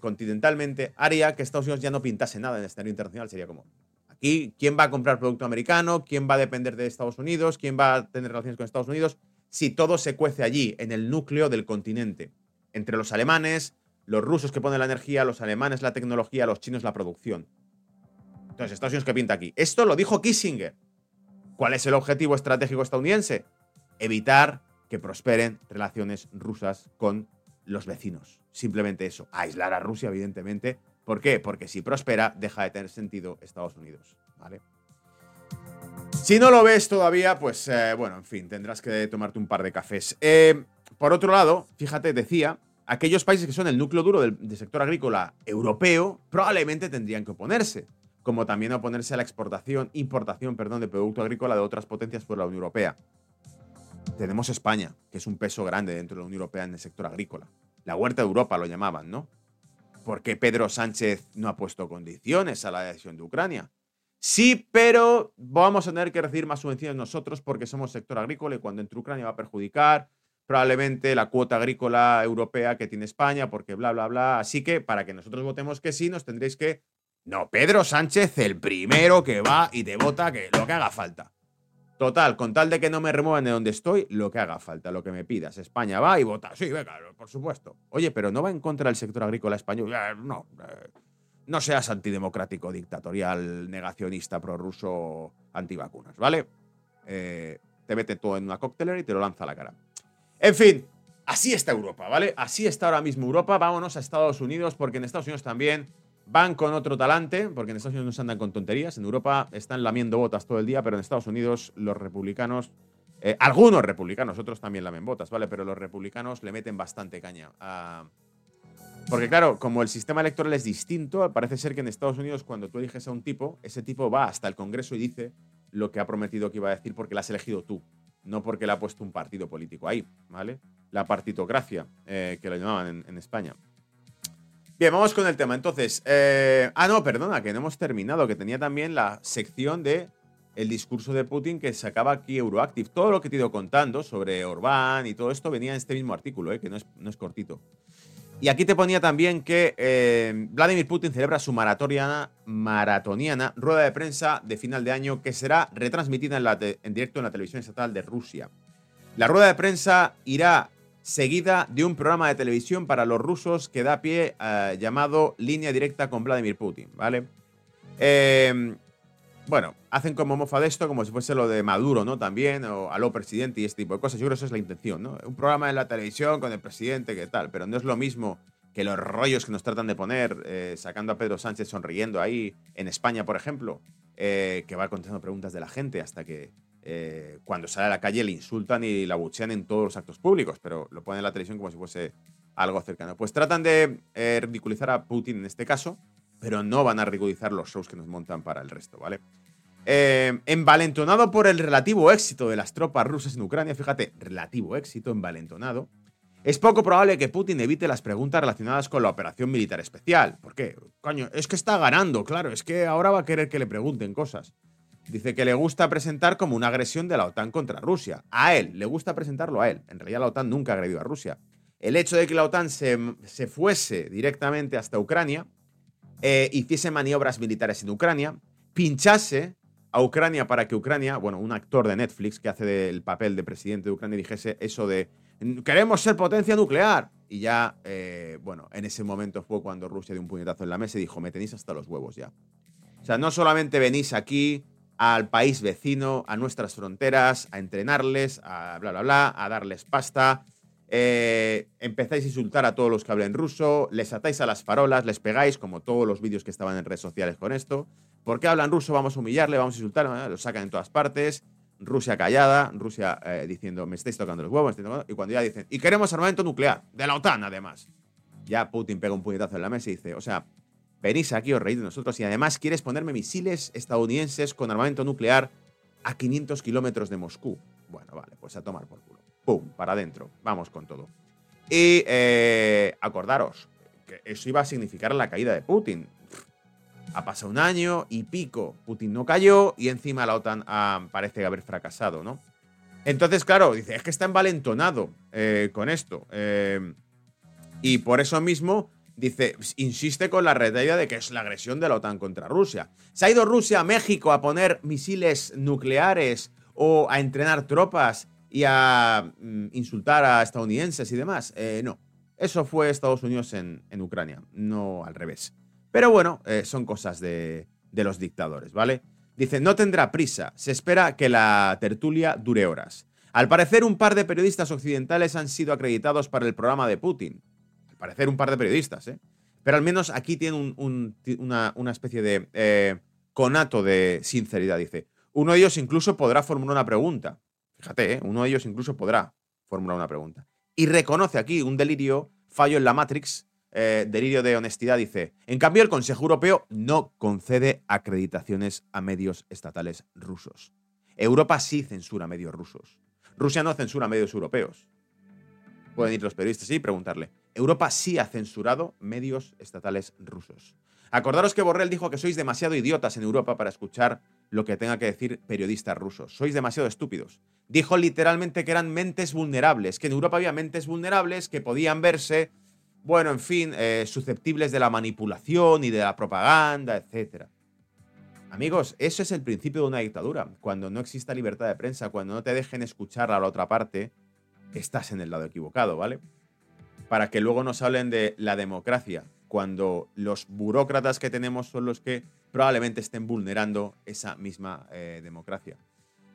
[SPEAKER 2] continentalmente, haría que Estados Unidos ya no pintase nada en el escenario internacional. Sería como, aquí, ¿quién va a comprar producto americano? ¿Quién va a depender de Estados Unidos? ¿Quién va a tener relaciones con Estados Unidos? Si todo se cuece allí, en el núcleo del continente, entre los alemanes, los rusos que ponen la energía, los alemanes la tecnología, los chinos la producción. Entonces, Estados Unidos que pinta aquí. Esto lo dijo Kissinger. ¿Cuál es el objetivo estratégico estadounidense? Evitar que prosperen relaciones rusas con los vecinos. Simplemente eso. Aislar a Rusia, evidentemente. ¿Por qué? Porque si prospera, deja de tener sentido Estados Unidos. ¿Vale? Si no lo ves todavía, pues eh, bueno, en fin, tendrás que tomarte un par de cafés. Eh, por otro lado, fíjate, decía aquellos países que son el núcleo duro del, sector agrícola europeo probablemente tendrían que oponerse, como también oponerse a la exportación, importación, perdón, de producto agrícola de otras potencias por la Unión Europea. Tenemos España, que es un peso grande dentro de la Unión Europea en el sector agrícola. La huerta de Europa lo llamaban, ¿no? ¿Por qué Pedro Sánchez no ha puesto condiciones a la adhesión de Ucrania? Sí, pero vamos a tener que recibir más subvenciones nosotros porque somos sector agrícola y cuando entre Ucrania va a perjudicar probablemente la cuota agrícola europea que tiene España, porque bla, bla, bla. Así que para que nosotros votemos que sí, nos tendréis que... No, Pedro Sánchez, el primero que va y te vota que lo que haga falta. Total, con tal de que no me remuevan de donde estoy, lo que haga falta, lo que me pidas. España va y vota. Sí, venga, por supuesto. Oye, pero no va en contra del sector agrícola español. No, eh, no seas antidemocrático, dictatorial, negacionista, prorruso, antivacunas, ¿vale? Eh, te mete todo en una coctelera y te lo lanza a la cara. En fin, así está Europa, ¿vale? Así está ahora mismo Europa. Vámonos a Estados Unidos, porque en Estados Unidos también van con otro talante, porque en Estados Unidos no se andan con tonterías. En Europa están lamiendo botas todo el día, pero en Estados Unidos los republicanos, eh, algunos republicanos, otros también lamen botas, ¿vale? Pero los republicanos le meten bastante caña Porque claro, como el sistema electoral es distinto, parece ser que en Estados Unidos cuando tú eliges a un tipo, ese tipo va hasta el Congreso y dice lo que ha prometido que iba a decir porque lo has elegido tú no porque le ha puesto un partido político ahí, ¿vale? La partitocracia, eh, que lo llamaban en, España. Bien, vamos con el tema. Entonces, eh, ah, no, perdona, que no hemos terminado, que tenía también la sección de el discurso de Putin que sacaba aquí Euroactive. Todo lo que te he ido contando sobre Orbán y todo esto venía en este mismo artículo, eh, que no es, no es cortito. Y aquí te ponía también que eh, Vladimir Putin celebra su maratoniana, rueda de prensa de final de año que será retransmitida en, directo en la televisión estatal de Rusia. La rueda de prensa irá seguida de un programa de televisión para los rusos que da pie eh, llamado Línea Directa con Vladimir Putin, ¿vale? Eh, bueno, hacen como mofa de esto, como si fuese lo de Maduro, ¿no? También, o aló presidente y este tipo de cosas. Yo creo que esa es la intención, ¿no? Un programa en la televisión con el presidente, ¿qué tal? Pero no es lo mismo que los rollos que nos tratan de poner, eh, sacando a Pedro Sánchez sonriendo ahí, en España, por ejemplo, eh, que va contestando preguntas de la gente hasta que eh, cuando sale a la calle le insultan y la buchean en todos los actos públicos, pero lo ponen en la televisión como si fuese algo cercano. Pues tratan de ridiculizar a Putin en este caso, pero no van a ridiculizar los shows que nos montan para el resto, ¿vale? Envalentonado por el relativo éxito de las tropas rusas en Ucrania, fíjate, relativo éxito, envalentonado, es poco probable que Putin evite las preguntas relacionadas con la operación militar especial. ¿Por qué? Coño, es que está ganando, claro, es que ahora va a querer que le pregunten cosas. Dice que le gusta presentar como una agresión de la OTAN contra Rusia. A él, le gusta presentarlo a él. En realidad la OTAN nunca ha agredido a Rusia. El hecho de que la OTAN se, fuese directamente hasta Ucrania, eh, hiciese maniobras militares en Ucrania, pinchase a Ucrania para que Ucrania, bueno, un actor de Netflix que hace el papel de presidente de Ucrania, dijese eso de queremos ser potencia nuclear. Y ya, eh, bueno, en ese momento fue cuando Rusia dio un puñetazo en la mesa y dijo, me tenéis hasta los huevos ya. O sea, no solamente venís aquí al país vecino, a nuestras fronteras, a entrenarles, a bla, bla, bla, a darles pasta. Eh, empezáis a insultar a todos los que hablen ruso, les atáis a las farolas, les pegáis, como todos los vídeos que estaban en redes sociales con esto. ¿Por qué hablan ruso? Vamos a humillarle, vamos a insultarle, lo sacan en todas partes. Rusia callada, Rusia eh, diciendo, me estáis tocando los huevos, y cuando ya dicen, y queremos armamento nuclear, de la OTAN además. Ya Putin pega un puñetazo en la mesa y dice, o sea, venís aquí, os reís de nosotros y además quieres ponerme misiles estadounidenses con armamento nuclear a 500 kilómetros de Moscú. Bueno, vale, pues a tomar por culo. ¡Pum! Para adentro. Vamos con todo. Y eh, acordaros que eso iba a significar la caída de Putin. Ha pasado un año y pico. Putin no cayó y encima la OTAN ah, parece haber fracasado, ¿no? Entonces, claro, dice, es que está envalentonado eh, con esto. Eh, y por eso mismo, dice, insiste con la idea de que es la agresión de la OTAN contra Rusia. ¿Se ha ido Rusia a México a poner misiles nucleares o a entrenar tropas y a mm, insultar a estadounidenses y demás? Eh, no. Eso fue Estados Unidos en Ucrania, no al revés. Pero bueno, eh, son cosas de, los dictadores, ¿vale? Dice, no tendrá prisa, se espera que la tertulia dure horas. Al parecer, un par de periodistas occidentales han sido acreditados para el programa de Putin. Al parecer, un par de periodistas, ¿eh? Pero al menos aquí tiene una, especie de eh, conato de sinceridad, dice. Uno de ellos incluso podrá formular una pregunta. Fíjate, ¿eh? uno de ellos incluso podrá formular una pregunta. Y reconoce aquí un delirio, fallo en la Matrix, eh, delirio de honestidad, dice, en cambio el Consejo Europeo no concede acreditaciones a medios estatales rusos. Europa sí censura medios rusos. Rusia no censura medios europeos. Pueden ir los periodistas y preguntarle. Europa sí ha censurado medios estatales rusos. Acordaros que Borrell dijo que sois demasiado idiotas en Europa para escuchar lo que tenga que decir periodistas rusos. Sois demasiado estúpidos. Dijo literalmente que eran mentes vulnerables, que en Europa había mentes vulnerables que podían verse bueno, en fin, eh, susceptibles de la manipulación y de la propaganda, etc. Amigos, eso es el principio de una dictadura. Cuando no exista libertad de prensa, cuando no te dejen escuchar a la otra parte, estás en el lado equivocado, ¿vale? Para que luego nos hablen de la democracia, cuando los burócratas que tenemos son los que probablemente estén vulnerando esa misma eh, democracia.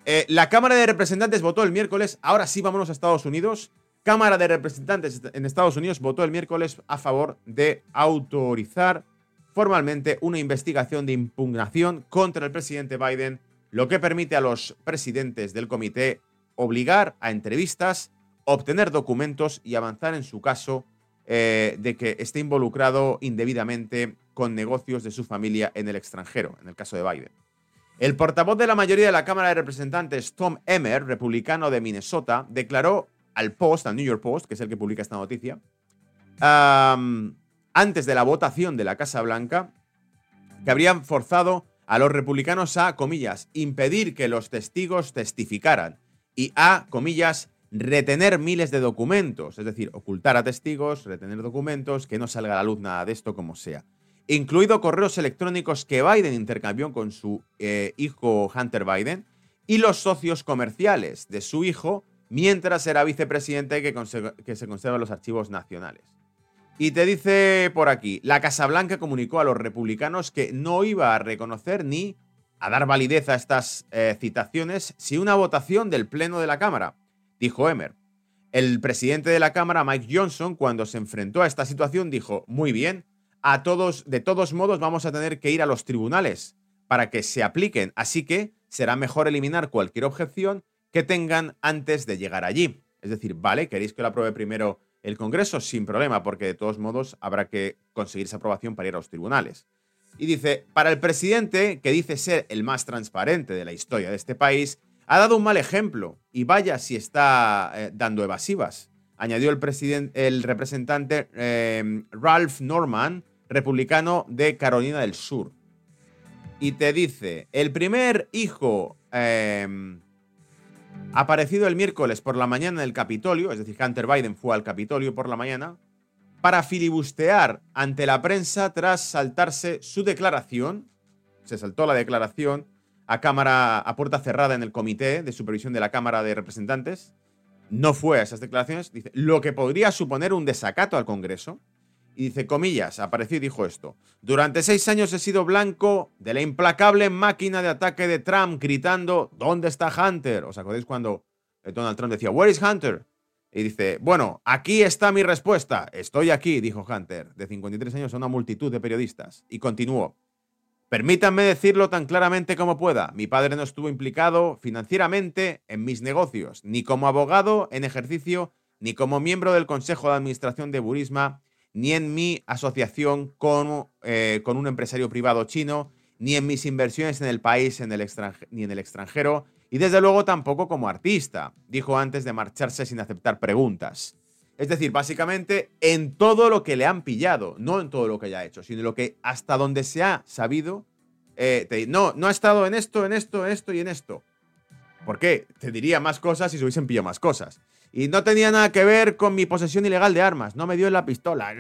[SPEAKER 2] Eh, la Cámara de Representantes votó el miércoles, ahora sí vámonos a Estados Unidos, Cámara de Representantes en Estados Unidos votó el miércoles a favor de autorizar formalmente una investigación de impugnación contra el presidente Biden, lo que permite a los presidentes del comité obligar a entrevistas, obtener documentos y avanzar en su caso eh, de que esté involucrado indebidamente con negocios de su familia en el extranjero, en el caso de Biden. El portavoz de la mayoría de la Cámara de Representantes, Tom Emmer, republicano de Minnesota, declaró al Post, al New York Post, que es el que publica esta noticia, antes de la votación de la Casa Blanca, que habrían forzado a los republicanos a, comillas, impedir que los testigos testificaran y a, comillas, retener miles de documentos, es decir, ocultar a testigos, retener documentos, que no salga a la luz nada de esto como sea. Incluido correos electrónicos que Biden intercambió con su eh, hijo Hunter Biden y los socios comerciales de su hijo mientras era vicepresidente que, se conservan los archivos nacionales. Y te dice por aquí, la Casa Blanca comunicó a los republicanos que no iba a reconocer ni a dar validez a estas eh, citaciones si una votación del Pleno de la Cámara, dijo Emer. El presidente de la Cámara, Mike Johnson, cuando se enfrentó a esta situación, dijo, muy bien, a todos, de todos modos vamos a tener que ir a los tribunales para que se apliquen, así que será mejor eliminar cualquier objeción que tengan antes de llegar allí. Es decir, vale, ¿queréis que lo apruebe primero el Congreso? Sin problema, porque de todos modos habrá que conseguir esa aprobación para ir a los tribunales. Y dice, para el presidente, que dice ser el más transparente de la historia de este país, ha dado un mal ejemplo y vaya si está eh, dando evasivas. Añadió el, el representante eh, Ralph Norman, republicano de Carolina del Sur. Y te dice, el primer hijo eh, aparecido el miércoles por la mañana en el Capitolio, es decir, Hunter Biden fue al Capitolio por la mañana, para filibustear ante la prensa tras saltarse su declaración, se saltó la declaración a cámara a puerta cerrada en el comité de supervisión de la Cámara de Representantes, no fue a esas declaraciones, dice, lo que podría suponer un desacato al Congreso. Y dice, comillas, apareció y dijo esto. Durante seis años he sido blanco de la implacable máquina de ataque de Trump gritando, ¿dónde está Hunter? ¿Os acordáis cuando Donald Trump decía, ¿Where is Hunter? Y dice, bueno, aquí está mi respuesta. Estoy aquí, dijo Hunter, de 53 años a una multitud de periodistas. Y continuó. Permítanme decirlo tan claramente como pueda. Mi padre no estuvo implicado financieramente en mis negocios, ni como abogado en ejercicio, ni como miembro del Consejo de Administración de Burisma, ni en mi asociación con, eh, con un empresario privado chino, ni en mis inversiones en el país en el ni en el extranjero, y desde luego tampoco como artista, dijo antes de marcharse sin aceptar preguntas. Es decir, básicamente en todo lo que le han pillado, no en todo lo que haya hecho, sino lo que hasta donde se ha sabido, eh, no, no ha estado en esto, en esto, en esto y en esto. ¿Por qué? Te diría más cosas si se hubiesen pillado más cosas. Y no tenía nada que ver con mi posesión ilegal de armas, no me dio la pistola.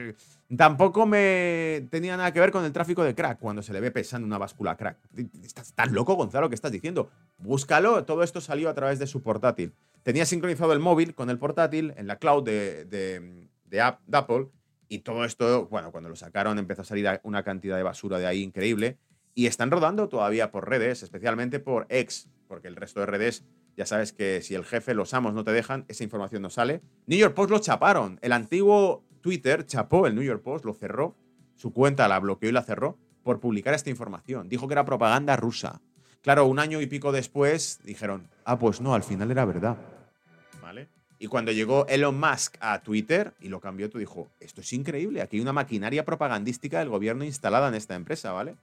[SPEAKER 2] Tampoco me tenía nada que ver con el tráfico de crack cuando se le ve pesando una báscula crack. ¿Estás tan loco, Gonzalo, que estás diciendo? Búscalo, todo esto salió a través de su portátil. Tenía sincronizado el móvil con el portátil en la cloud de, Apple y todo esto, bueno, cuando lo sacaron empezó a salir una cantidad de basura de ahí increíble y están rodando todavía por redes, especialmente por X, porque el resto de redes ya sabes que si el jefe, los amos no te dejan, esa información no sale. New York Post lo chaparon. El antiguo Twitter chapó el New York Post, lo cerró, su cuenta la bloqueó y la cerró por publicar esta información. Dijo que era propaganda rusa. Claro, un año y pico después dijeron, ah, pues no, al final era verdad. Y cuando llegó Elon Musk a Twitter y lo cambió, tú dijo, esto es increíble, aquí hay una maquinaria propagandística del gobierno instalada en esta empresa, ¿vale?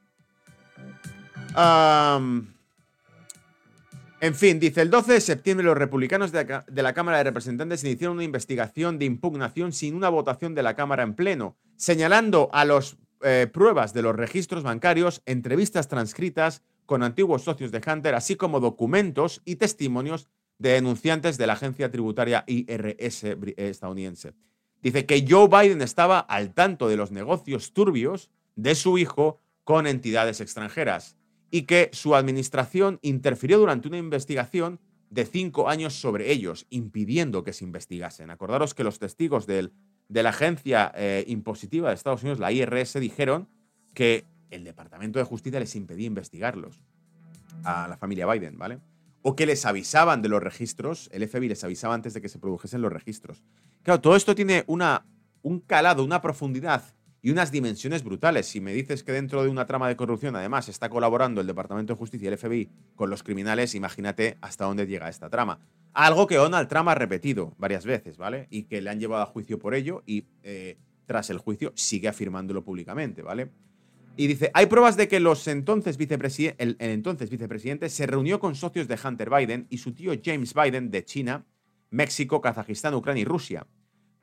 [SPEAKER 2] En fin, dice, el 12 de septiembre los republicanos de la Cámara de Representantes iniciaron una investigación de impugnación sin una votación de la Cámara en pleno, señalando a las eh, pruebas de los registros bancarios, entrevistas transcritas con antiguos socios de Hunter, así como documentos y testimonios de denunciantes de la agencia tributaria IRS estadounidense. Dice que Joe Biden estaba al tanto de los negocios turbios de su hijo con entidades extranjeras y que su administración interfirió durante una investigación de cinco años sobre ellos, impidiendo que se investigasen. Acordaros que los testigos de la agencia eh, impositiva de Estados Unidos, la IRS, dijeron que el Departamento de Justicia les impedía investigarlos a la familia Biden, ¿vale? o que les avisaban de los registros, el FBI les avisaba antes de que se produjesen los registros. Claro, todo esto tiene una, un calado, una profundidad y unas dimensiones brutales. Si me dices que dentro de una trama de corrupción, además, está colaborando el Departamento de Justicia y el FBI con los criminales, imagínate hasta dónde llega esta trama. Algo que Donald Trump ha repetido varias veces, ¿vale? Y que le han llevado a juicio por ello y eh, tras el juicio sigue afirmándolo públicamente, ¿vale? Y dice, hay pruebas de que los entonces el, entonces vicepresidente se reunió con socios de Hunter Biden y su tío James Biden de China, México, Kazajistán, Ucrania y Rusia,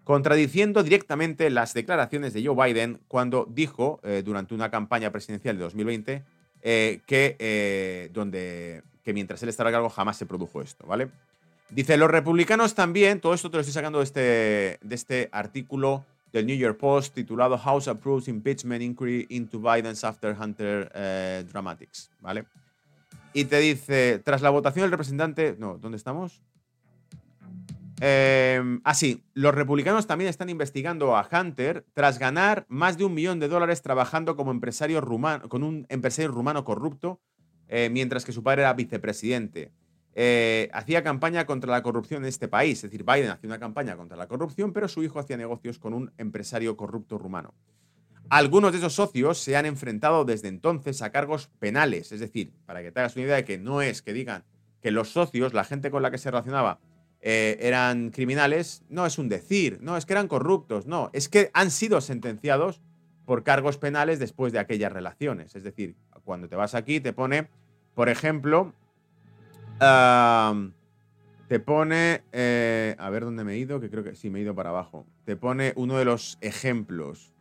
[SPEAKER 2] contradiciendo directamente las declaraciones de Joe Biden cuando dijo eh, durante una campaña presidencial de 2020 eh, que, eh, donde, que mientras él estaba a cargo jamás se produjo esto, ¿vale? Dice, los republicanos también, todo esto te lo estoy sacando de este, de este artículo del New York Post titulado House Approves Impeachment Inquiry into Biden's After Hunter Dramatics, ¿vale? Y te dice, tras la votación del representante... No, ¿dónde estamos? Eh, ah, sí, los republicanos también están investigando a Hunter tras ganar más de un millón de dólares trabajando como empresario rumano, con un empresario rumano corrupto eh, mientras que su padre era vicepresidente. Eh, hacía campaña contra la corrupción en este país. Es decir, Biden hacía una campaña contra la corrupción, pero su hijo hacía negocios con un empresario corrupto rumano. Algunos de esos socios se han enfrentado desde entonces a cargos penales. Es decir, para que te hagas una idea de que no es que digan que los socios, la gente con la que se relacionaba, eh, eran criminales, no es un decir, no es que eran corruptos, no, es que han sido sentenciados por cargos penales después de aquellas relaciones. Es decir, cuando te vas aquí te pone, por ejemplo, te pone, eh, a ver dónde me he ido, que creo que sí, me he ido para abajo. Te pone uno de los ejemplos.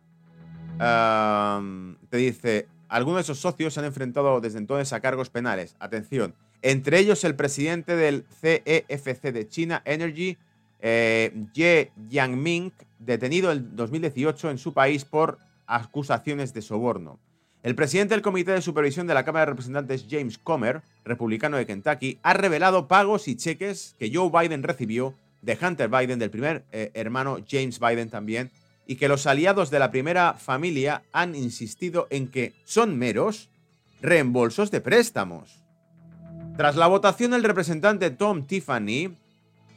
[SPEAKER 2] te dice, algunos de esos socios se han enfrentado desde entonces a cargos penales. Atención, entre ellos el presidente del CEFC de China Energy, eh, Ye Yangming, detenido en 2018 en su país por acusaciones de soborno. El presidente del Comité de Supervisión de la Cámara de Representantes, James Comer, republicano de Kentucky, ha revelado pagos y cheques que Joe Biden recibió de Hunter Biden, del primer eh, hermano James Biden también, y que los aliados de la primera familia han insistido en que son meros reembolsos de préstamos. Tras la votación, el representante Tom Tiffany,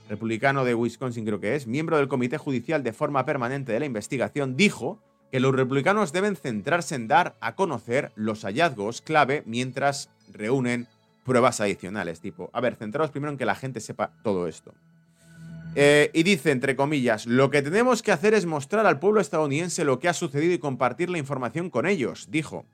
[SPEAKER 2] republicano de Wisconsin creo que es, miembro del Comité Judicial de forma permanente de la investigación, dijo que los republicanos deben centrarse en dar a conocer los hallazgos clave mientras reúnen pruebas adicionales. Tipo, a ver, centraos primero en que la gente sepa todo esto. Eh, y dice, entre comillas, lo que tenemos que hacer es mostrar al pueblo estadounidense lo que ha sucedido y compartir la información con ellos, dijo.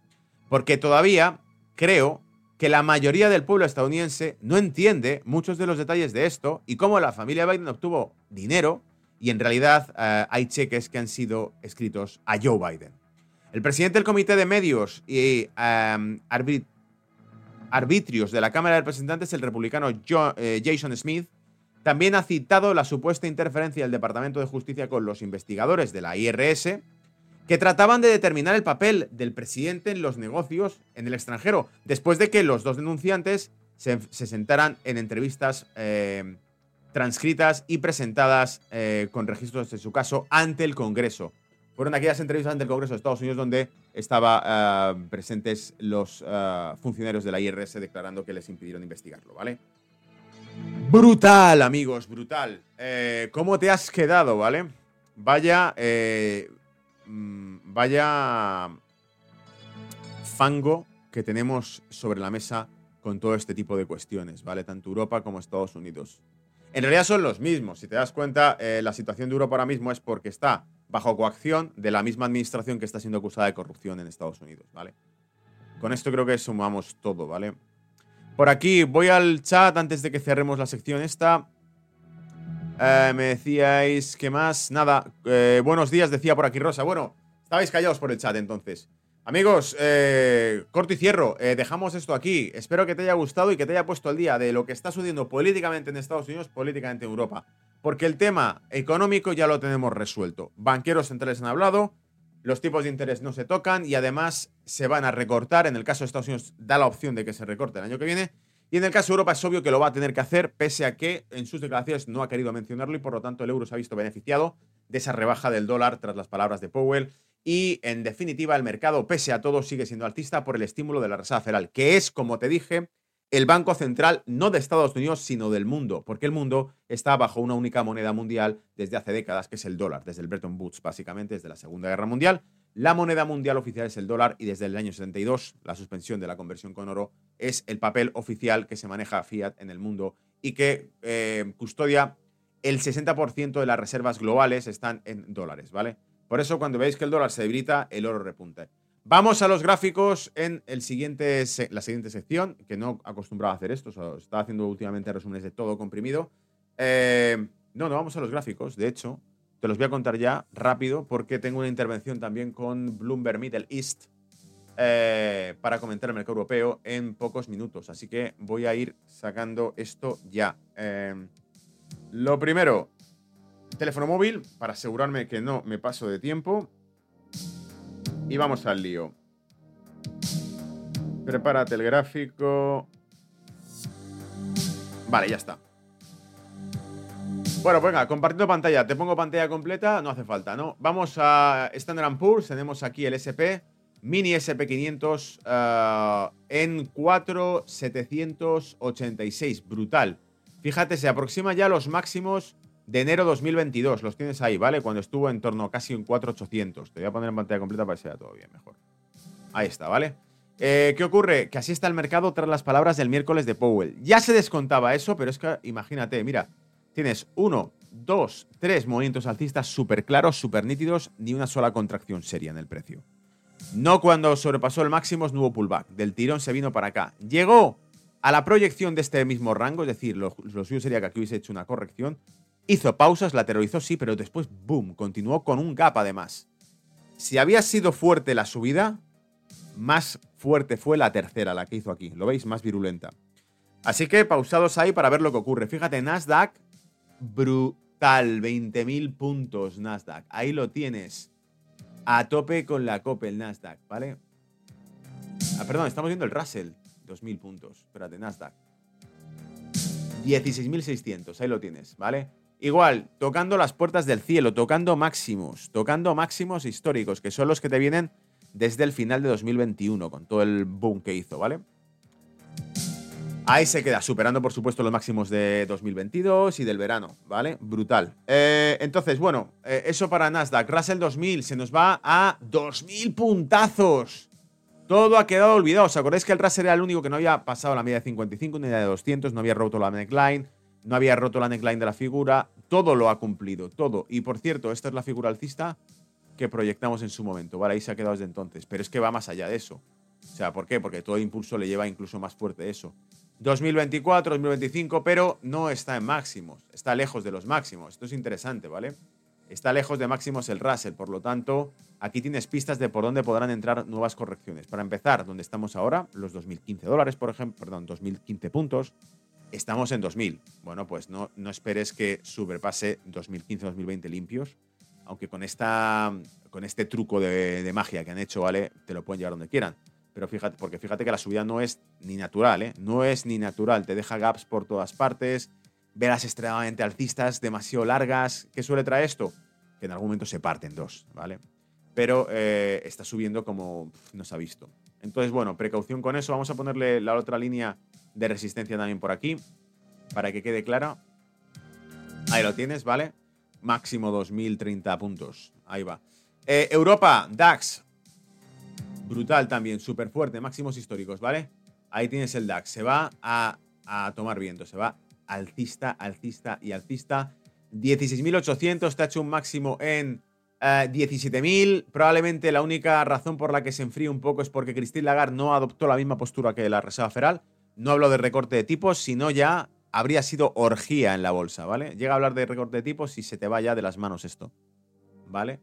[SPEAKER 2] Porque todavía creo que la mayoría del pueblo estadounidense no entiende muchos de los detalles de esto y cómo la familia Biden obtuvo dinero y en realidad eh, hay cheques que han sido escritos a Joe Biden. El presidente del Comité de Medios y em, arbitrios de la Cámara de Representantes, el republicano eh, Jason Smith, también ha citado la supuesta interferencia del Departamento de Justicia con los investigadores de la IRS, que trataban de determinar el papel del presidente en los negocios en el extranjero, después de que los dos denunciantes se, sentaran en entrevistas eh, transcritas y presentadas eh, con registros de su caso ante el Congreso. Fueron aquellas entrevistas ante el Congreso de Estados Unidos donde estaban eh, presentes los funcionarios de la IRS declarando que les impidieron investigarlo, ¿vale? Brutal, amigos, brutal. ¿Cómo te has quedado, vale? Vaya, mm, vaya fango que tenemos sobre la mesa con todo este tipo de cuestiones, ¿vale? Tanto Europa como Estados Unidos. En realidad son los mismos. Si te das cuenta, eh, la situación de Europa ahora mismo es porque está bajo coacción de la misma administración que está siendo acusada de corrupción en Estados Unidos, ¿vale? Con esto creo que sumamos todo, ¿vale? Por aquí voy al chat antes de que cerremos la sección esta. Eh, me decíais, ¿qué más? Nada, eh, buenos días, decía por aquí Rosa. Bueno, estabais callados por el chat entonces. Amigos, eh, corto y cierro, dejamos esto aquí. Espero que te haya gustado y que te haya puesto al día de lo que está sucediendo políticamente en Estados Unidos, políticamente en Europa. Porque el tema económico ya lo tenemos resuelto. Banqueros centrales han hablado, los tipos de interés no se tocan y además se van a recortar. En el caso de Estados Unidos da la opción de que se recorte el año que viene. Y en el caso de Europa es obvio que lo va a tener que hacer, pese a que en sus declaraciones no ha querido mencionarlo y por lo tanto el euro se ha visto beneficiado de esa rebaja del dólar tras las palabras de Powell y en definitiva, el mercado, pese a todo, sigue siendo altista por el estímulo de la Reserva Federal, que es, como te dije, el Banco Central no de Estados Unidos, sino del mundo, porque el mundo está bajo una única moneda mundial desde hace décadas, que es el dólar, desde el Bretton Woods, básicamente, desde la Segunda Guerra Mundial. La moneda mundial oficial es el dólar y desde el año 72, la suspensión de la conversión con oro, es el papel oficial que se maneja fiat en el mundo y que eh, custodia el 60% de las reservas globales están en dólares, ¿vale? Por eso cuando veis que el dólar se debilita, el oro repunta. Vamos a los gráficos en el siguiente la siguiente sección, que no acostumbraba a hacer esto, o estaba haciendo últimamente resúmenes de todo comprimido. Eh, no, no vamos a los gráficos, de hecho, te los voy a contar ya rápido porque tengo una intervención también con Bloomberg Middle East eh, para comentar el mercado europeo en pocos minutos. Así que voy a ir sacando esto ya. Eh, lo primero, teléfono móvil para asegurarme que no me paso de tiempo. Y vamos al lío. Prepárate el gráfico. Vale, ya está. Bueno, pues venga, compartiendo pantalla. Te pongo pantalla completa, no hace falta, ¿no? Vamos a Standard Poor's, tenemos aquí el SP Mini SP500 ah, en 4,786. Brutal. Fíjate, se aproxima ya los máximos de enero 2022. Los tienes ahí, ¿vale? Cuando estuvo en torno casi en 4,800. Te voy a poner en pantalla completa para que sea todo bien mejor. Ahí está, ¿vale? Eh, ¿Qué ocurre? Que así está el mercado tras las palabras del miércoles de Powell. Ya se descontaba eso, pero es que imagínate, mira, tienes uno, dos, tres movimientos alcistas súper claros, súper nítidos, ni una sola contracción seria en el precio. No cuando sobrepasó el máximo hubo pullback. Del tirón se vino para acá. Llegó a la proyección de este mismo rango, es decir, lo, suyo sería que aquí hubiese hecho una corrección. Hizo pausas, lateralizó sí, pero después, boom, continuó con un gap además. Si había sido fuerte la subida, más fuerte fue la tercera, la que hizo aquí. ¿Lo veis? Más virulenta. Así que pausados ahí para ver lo que ocurre. Fíjate, Nasdaq, brutal, 20.000 puntos Nasdaq. Ahí lo tienes. A tope con la COPE, el Nasdaq, ¿vale? Ah, perdón, estamos viendo el Russell. 2.000 puntos. Espérate, Nasdaq. 16.600, ahí lo tienes, ¿vale? Igual, tocando las puertas del cielo, tocando máximos, tocando máximos históricos, que son los que te vienen desde el final de 2021, con todo el boom que hizo, ¿vale? Ahí se queda, superando por supuesto los máximos de 2022 y del verano, ¿vale? Brutal. Eh, entonces, bueno, eh, eso para Nasdaq. Russell 2000 se nos va a 2000 puntazos. Todo ha quedado olvidado. ¿Os acordáis que el Russell era el único que no había pasado la media de 55 ni la de 200? No había roto la neckline, no había roto la neckline de la figura. Todo lo ha cumplido, todo. Y por cierto, esta es la figura alcista que proyectamos en su momento. Vale, ahí se ha quedado desde entonces. Pero es que va más allá de eso. O sea, ¿por qué? Porque todo impulso le lleva incluso más fuerte eso. 2024, 2025, pero no está en máximos. Está lejos de los máximos. Esto es interesante, ¿vale? Está lejos de máximos el Russell, por lo tanto, aquí tienes pistas de por dónde podrán entrar nuevas correcciones. Para empezar, donde estamos ahora, los 2015 dólares, por ejemplo, perdón, 2015 puntos, estamos en 2000. Bueno, pues no, no esperes que sobrepase 2015-2020 limpios, aunque con, esta, con este truco de, magia que han hecho, ¿vale? Te lo pueden llevar donde quieran. Pero fíjate, porque fíjate que la subida no es ni natural, ¿eh? No es ni natural. Te deja gaps por todas partes, velas extremadamente alcistas, demasiado largas. ¿Qué suele traer esto? Que en algún momento se parten dos, ¿vale? Pero eh, está subiendo como no se ha visto. Entonces, bueno, precaución con eso. Vamos a ponerle la otra línea de resistencia también por aquí, para que quede clara. Ahí lo tienes, ¿vale? máximo 2030 puntos. Ahí va. Eh, Europa, DAX. Brutal también, súper fuerte, máximos históricos, ¿vale? Ahí tienes el DAX. Se va a, tomar viento, se va alcista, alcista y alcista. 16.800, te ha hecho un máximo en 17.000. Eh, Probablemente la única razón por la que se enfríe un poco es porque Christine Lagarde no adoptó la misma postura que la Reserva Federal. No hablo de recorte de tipos, sino ya habría sido orgía en la bolsa, ¿vale? Llega a hablar de recorte de tipos y se te va ya de las manos esto, ¿vale?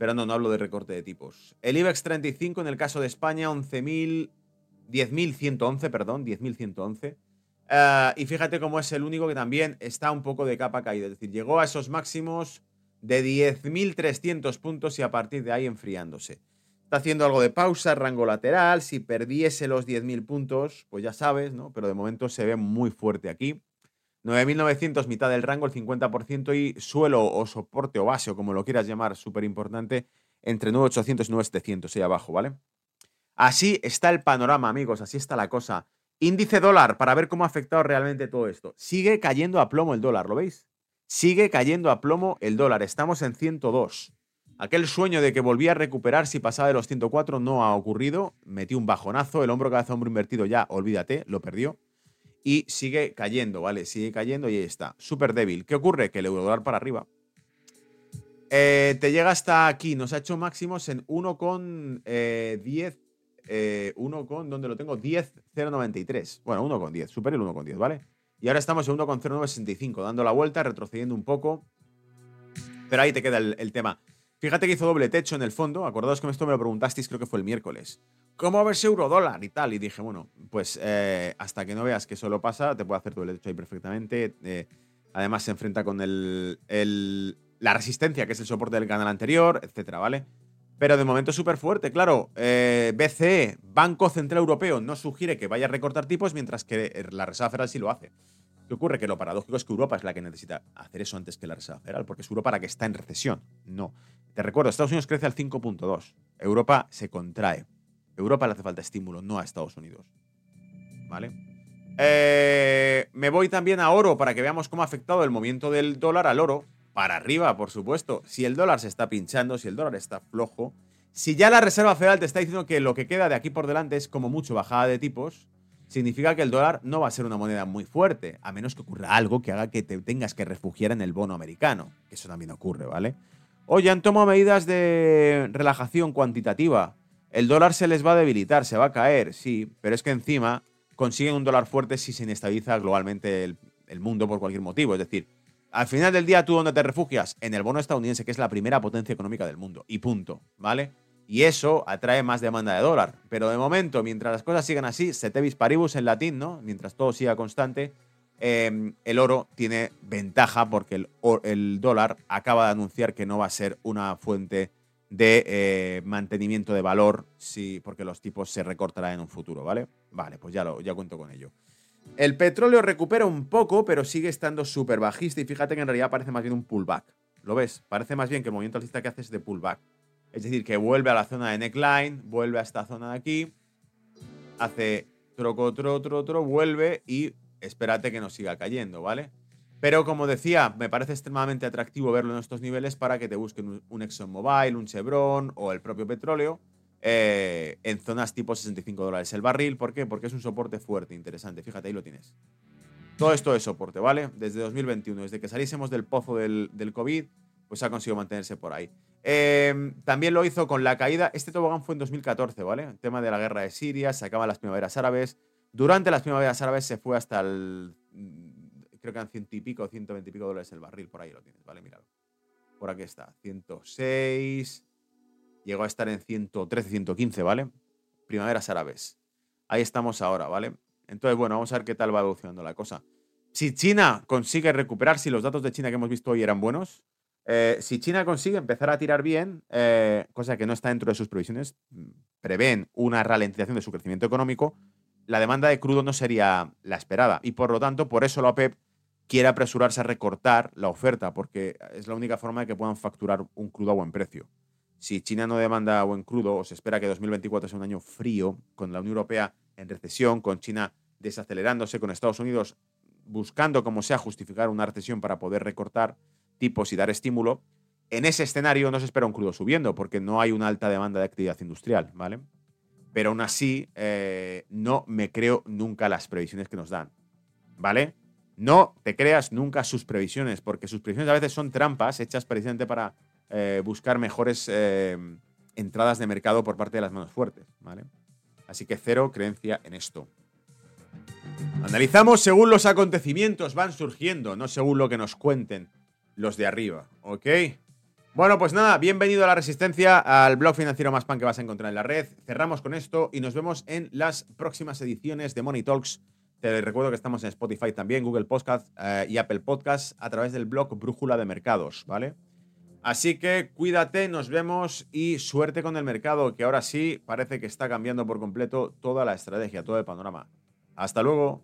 [SPEAKER 2] Pero no, no hablo de recorte de tipos. El IBEX 35 en el caso de España, 11.000, 10.111, perdón, 10.111. Uh, y fíjate cómo es el único que también está un poco de capa caída, es decir, llegó a esos máximos de 10.300 puntos y a partir de ahí enfriándose. Está haciendo algo de pausa, rango lateral. Si perdiese los 10.000 puntos, pues ya sabes, ¿no? Pero de momento se ve muy fuerte aquí. 9.900, mitad del rango, el 50%, y suelo o soporte o base, o como lo quieras llamar, súper importante, entre 9.800 y 9.700, ahí abajo, ¿vale? Así está el panorama, amigos, así está la cosa. Índice dólar, para ver cómo ha afectado realmente todo esto. Sigue cayendo a plomo el dólar, ¿lo veis? Sigue cayendo a plomo el dólar, estamos en 102. Aquel sueño de que volvía a recuperar si pasaba de los 104 no ha ocurrido. Metí un bajonazo, el hombro cabeza hombro invertido ya, olvídate, lo perdió. Y sigue cayendo, ¿vale? Sigue cayendo y ahí está. Súper débil. ¿Qué ocurre? Que el euro dólar para arriba. Eh, te llega hasta aquí. Nos ha hecho máximos en 1,10. Eh, 1 eh, con, ¿dónde lo tengo? 10,093. Bueno, 1,10. Super el 1,10, ¿vale? Y ahora estamos en 1,0965, dando la vuelta, retrocediendo un poco. Pero ahí te queda el tema. Fíjate que hizo doble techo en el fondo. Acordaos que esto me lo preguntasteis, creo que fue el miércoles. ¿Cómo verse euro dólar y tal? Y dije, bueno, pues eh, hasta que no veas que eso lo pasa, te puedo hacer doble techo ahí perfectamente. Eh, además, se enfrenta con el, la resistencia, que es el soporte del canal anterior, etcétera, ¿vale? Pero de momento súper fuerte, claro. Eh, BCE, Banco Central Europeo, no sugiere que vaya a recortar tipos, mientras que la Reserva Federal sí lo hace. ¿Qué ocurre? Que lo paradójico es que Europa es la que necesita hacer eso antes que la Reserva Federal, porque es Europa la que está en recesión. No. Te recuerdo, Estados Unidos crece al 5.2, Europa se contrae. Europa le hace falta estímulo, no a Estados Unidos. ¿Vale? Eh, me voy también a oro para que veamos cómo ha afectado el movimiento del dólar al oro. Para arriba, por supuesto. Si el dólar se está pinchando, si el dólar está flojo, si ya la Reserva Federal te está diciendo que lo que queda de aquí por delante es como mucho bajada de tipos, significa que el dólar no va a ser una moneda muy fuerte, a menos que ocurra algo que haga que te tengas que refugiar en el bono americano. Eso también ocurre, ¿vale? Oye, han tomado medidas de relajación cuantitativa. El dólar se les va a debilitar, se va a caer, sí, pero es que encima consiguen un dólar fuerte si se inestabiliza globalmente el, mundo por cualquier motivo. Es decir, al final del día, ¿tú dónde te refugias? En el bono estadounidense, que es la primera potencia económica del mundo. Y punto, ¿vale? Y eso atrae más demanda de dólar. Pero de momento, mientras las cosas sigan así, setevis paribus en latín, ¿no? Mientras todo siga constante, em, el oro tiene ventaja porque el, dólar acaba de anunciar que no va a ser una fuente de eh, mantenimiento de valor si, porque los tipos se recortarán en un futuro, ¿vale? Vale, pues ya, lo, ya cuento con ello. El petróleo recupera un poco, pero sigue estando súper bajista y fíjate que en realidad parece más bien un pullback. ¿Lo ves? Parece más bien que el movimiento alcista que hace es de pullback. Es decir, que vuelve a la zona de neckline, vuelve a esta zona de aquí, hace troco, troco, troco, tro, vuelve y espérate que nos siga cayendo, ¿vale? Pero como decía, me parece extremadamente atractivo verlo en estos niveles para que te busquen un ExxonMobil, un Chevron o el propio petróleo eh, en zonas tipo 65 dólares el barril. ¿Por qué? Porque es un soporte fuerte, interesante. Fíjate, ahí lo tienes. Todo esto es soporte, ¿vale? Desde 2021, desde que saliésemos del pozo del, COVID, pues ha conseguido mantenerse por ahí. Eh, también lo hizo con la caída. Este tobogán fue en 2014, ¿vale? El tema de la guerra de Siria, se acaban las primaveras árabes. Durante las primaveras árabes se fue hasta el. Creo que eran ciento y pico, 120 y pico dólares el barril. Por ahí lo tienes, ¿vale? Míralo. Por aquí está. 106. Llegó a estar en 113, 115, ¿vale? Primaveras árabes. Ahí estamos ahora, ¿vale? Entonces, bueno, vamos a ver qué tal va evolucionando la cosa. Si China consigue recuperar, si los datos de China que hemos visto hoy eran buenos, eh, si China consigue empezar a tirar bien, eh, cosa que no está dentro de sus previsiones, prevén una ralentización de su crecimiento económico, la demanda de crudo no sería la esperada. Y por lo tanto, por eso la OPEP quiere apresurarse a recortar la oferta, porque es la única forma de que puedan facturar un crudo a buen precio. Si China no demanda buen crudo, o se espera que 2024 sea un año frío, con la Unión Europea en recesión, con China desacelerándose, con Estados Unidos buscando como sea justificar una recesión para poder recortar, tipos y dar estímulo, en ese escenario no se espera un crudo subiendo porque no hay una alta demanda de actividad industrial, ¿vale? Pero aún así, eh, no me creo nunca las previsiones que nos dan, ¿vale? No te creas nunca sus previsiones, porque sus previsiones a veces son trampas hechas precisamente para eh, buscar mejores eh, entradas de mercado por parte de las manos fuertes, ¿vale? Así que cero creencia en esto. Analizamos según los acontecimientos van surgiendo, no según lo que nos cuenten los de arriba, ¿ok? Bueno, pues nada, bienvenido a la Resistencia, al blog financiero más pan que vas a encontrar en la red. Cerramos con esto y nos vemos en las próximas ediciones de Money Talks. Te recuerdo que estamos en Spotify también, Google Podcast eh, y Apple Podcast a través del blog Brújula de Mercados, ¿vale? Así que cuídate, nos vemos y suerte con el mercado, que ahora sí parece que está cambiando por completo toda la estrategia, todo el panorama. Hasta luego.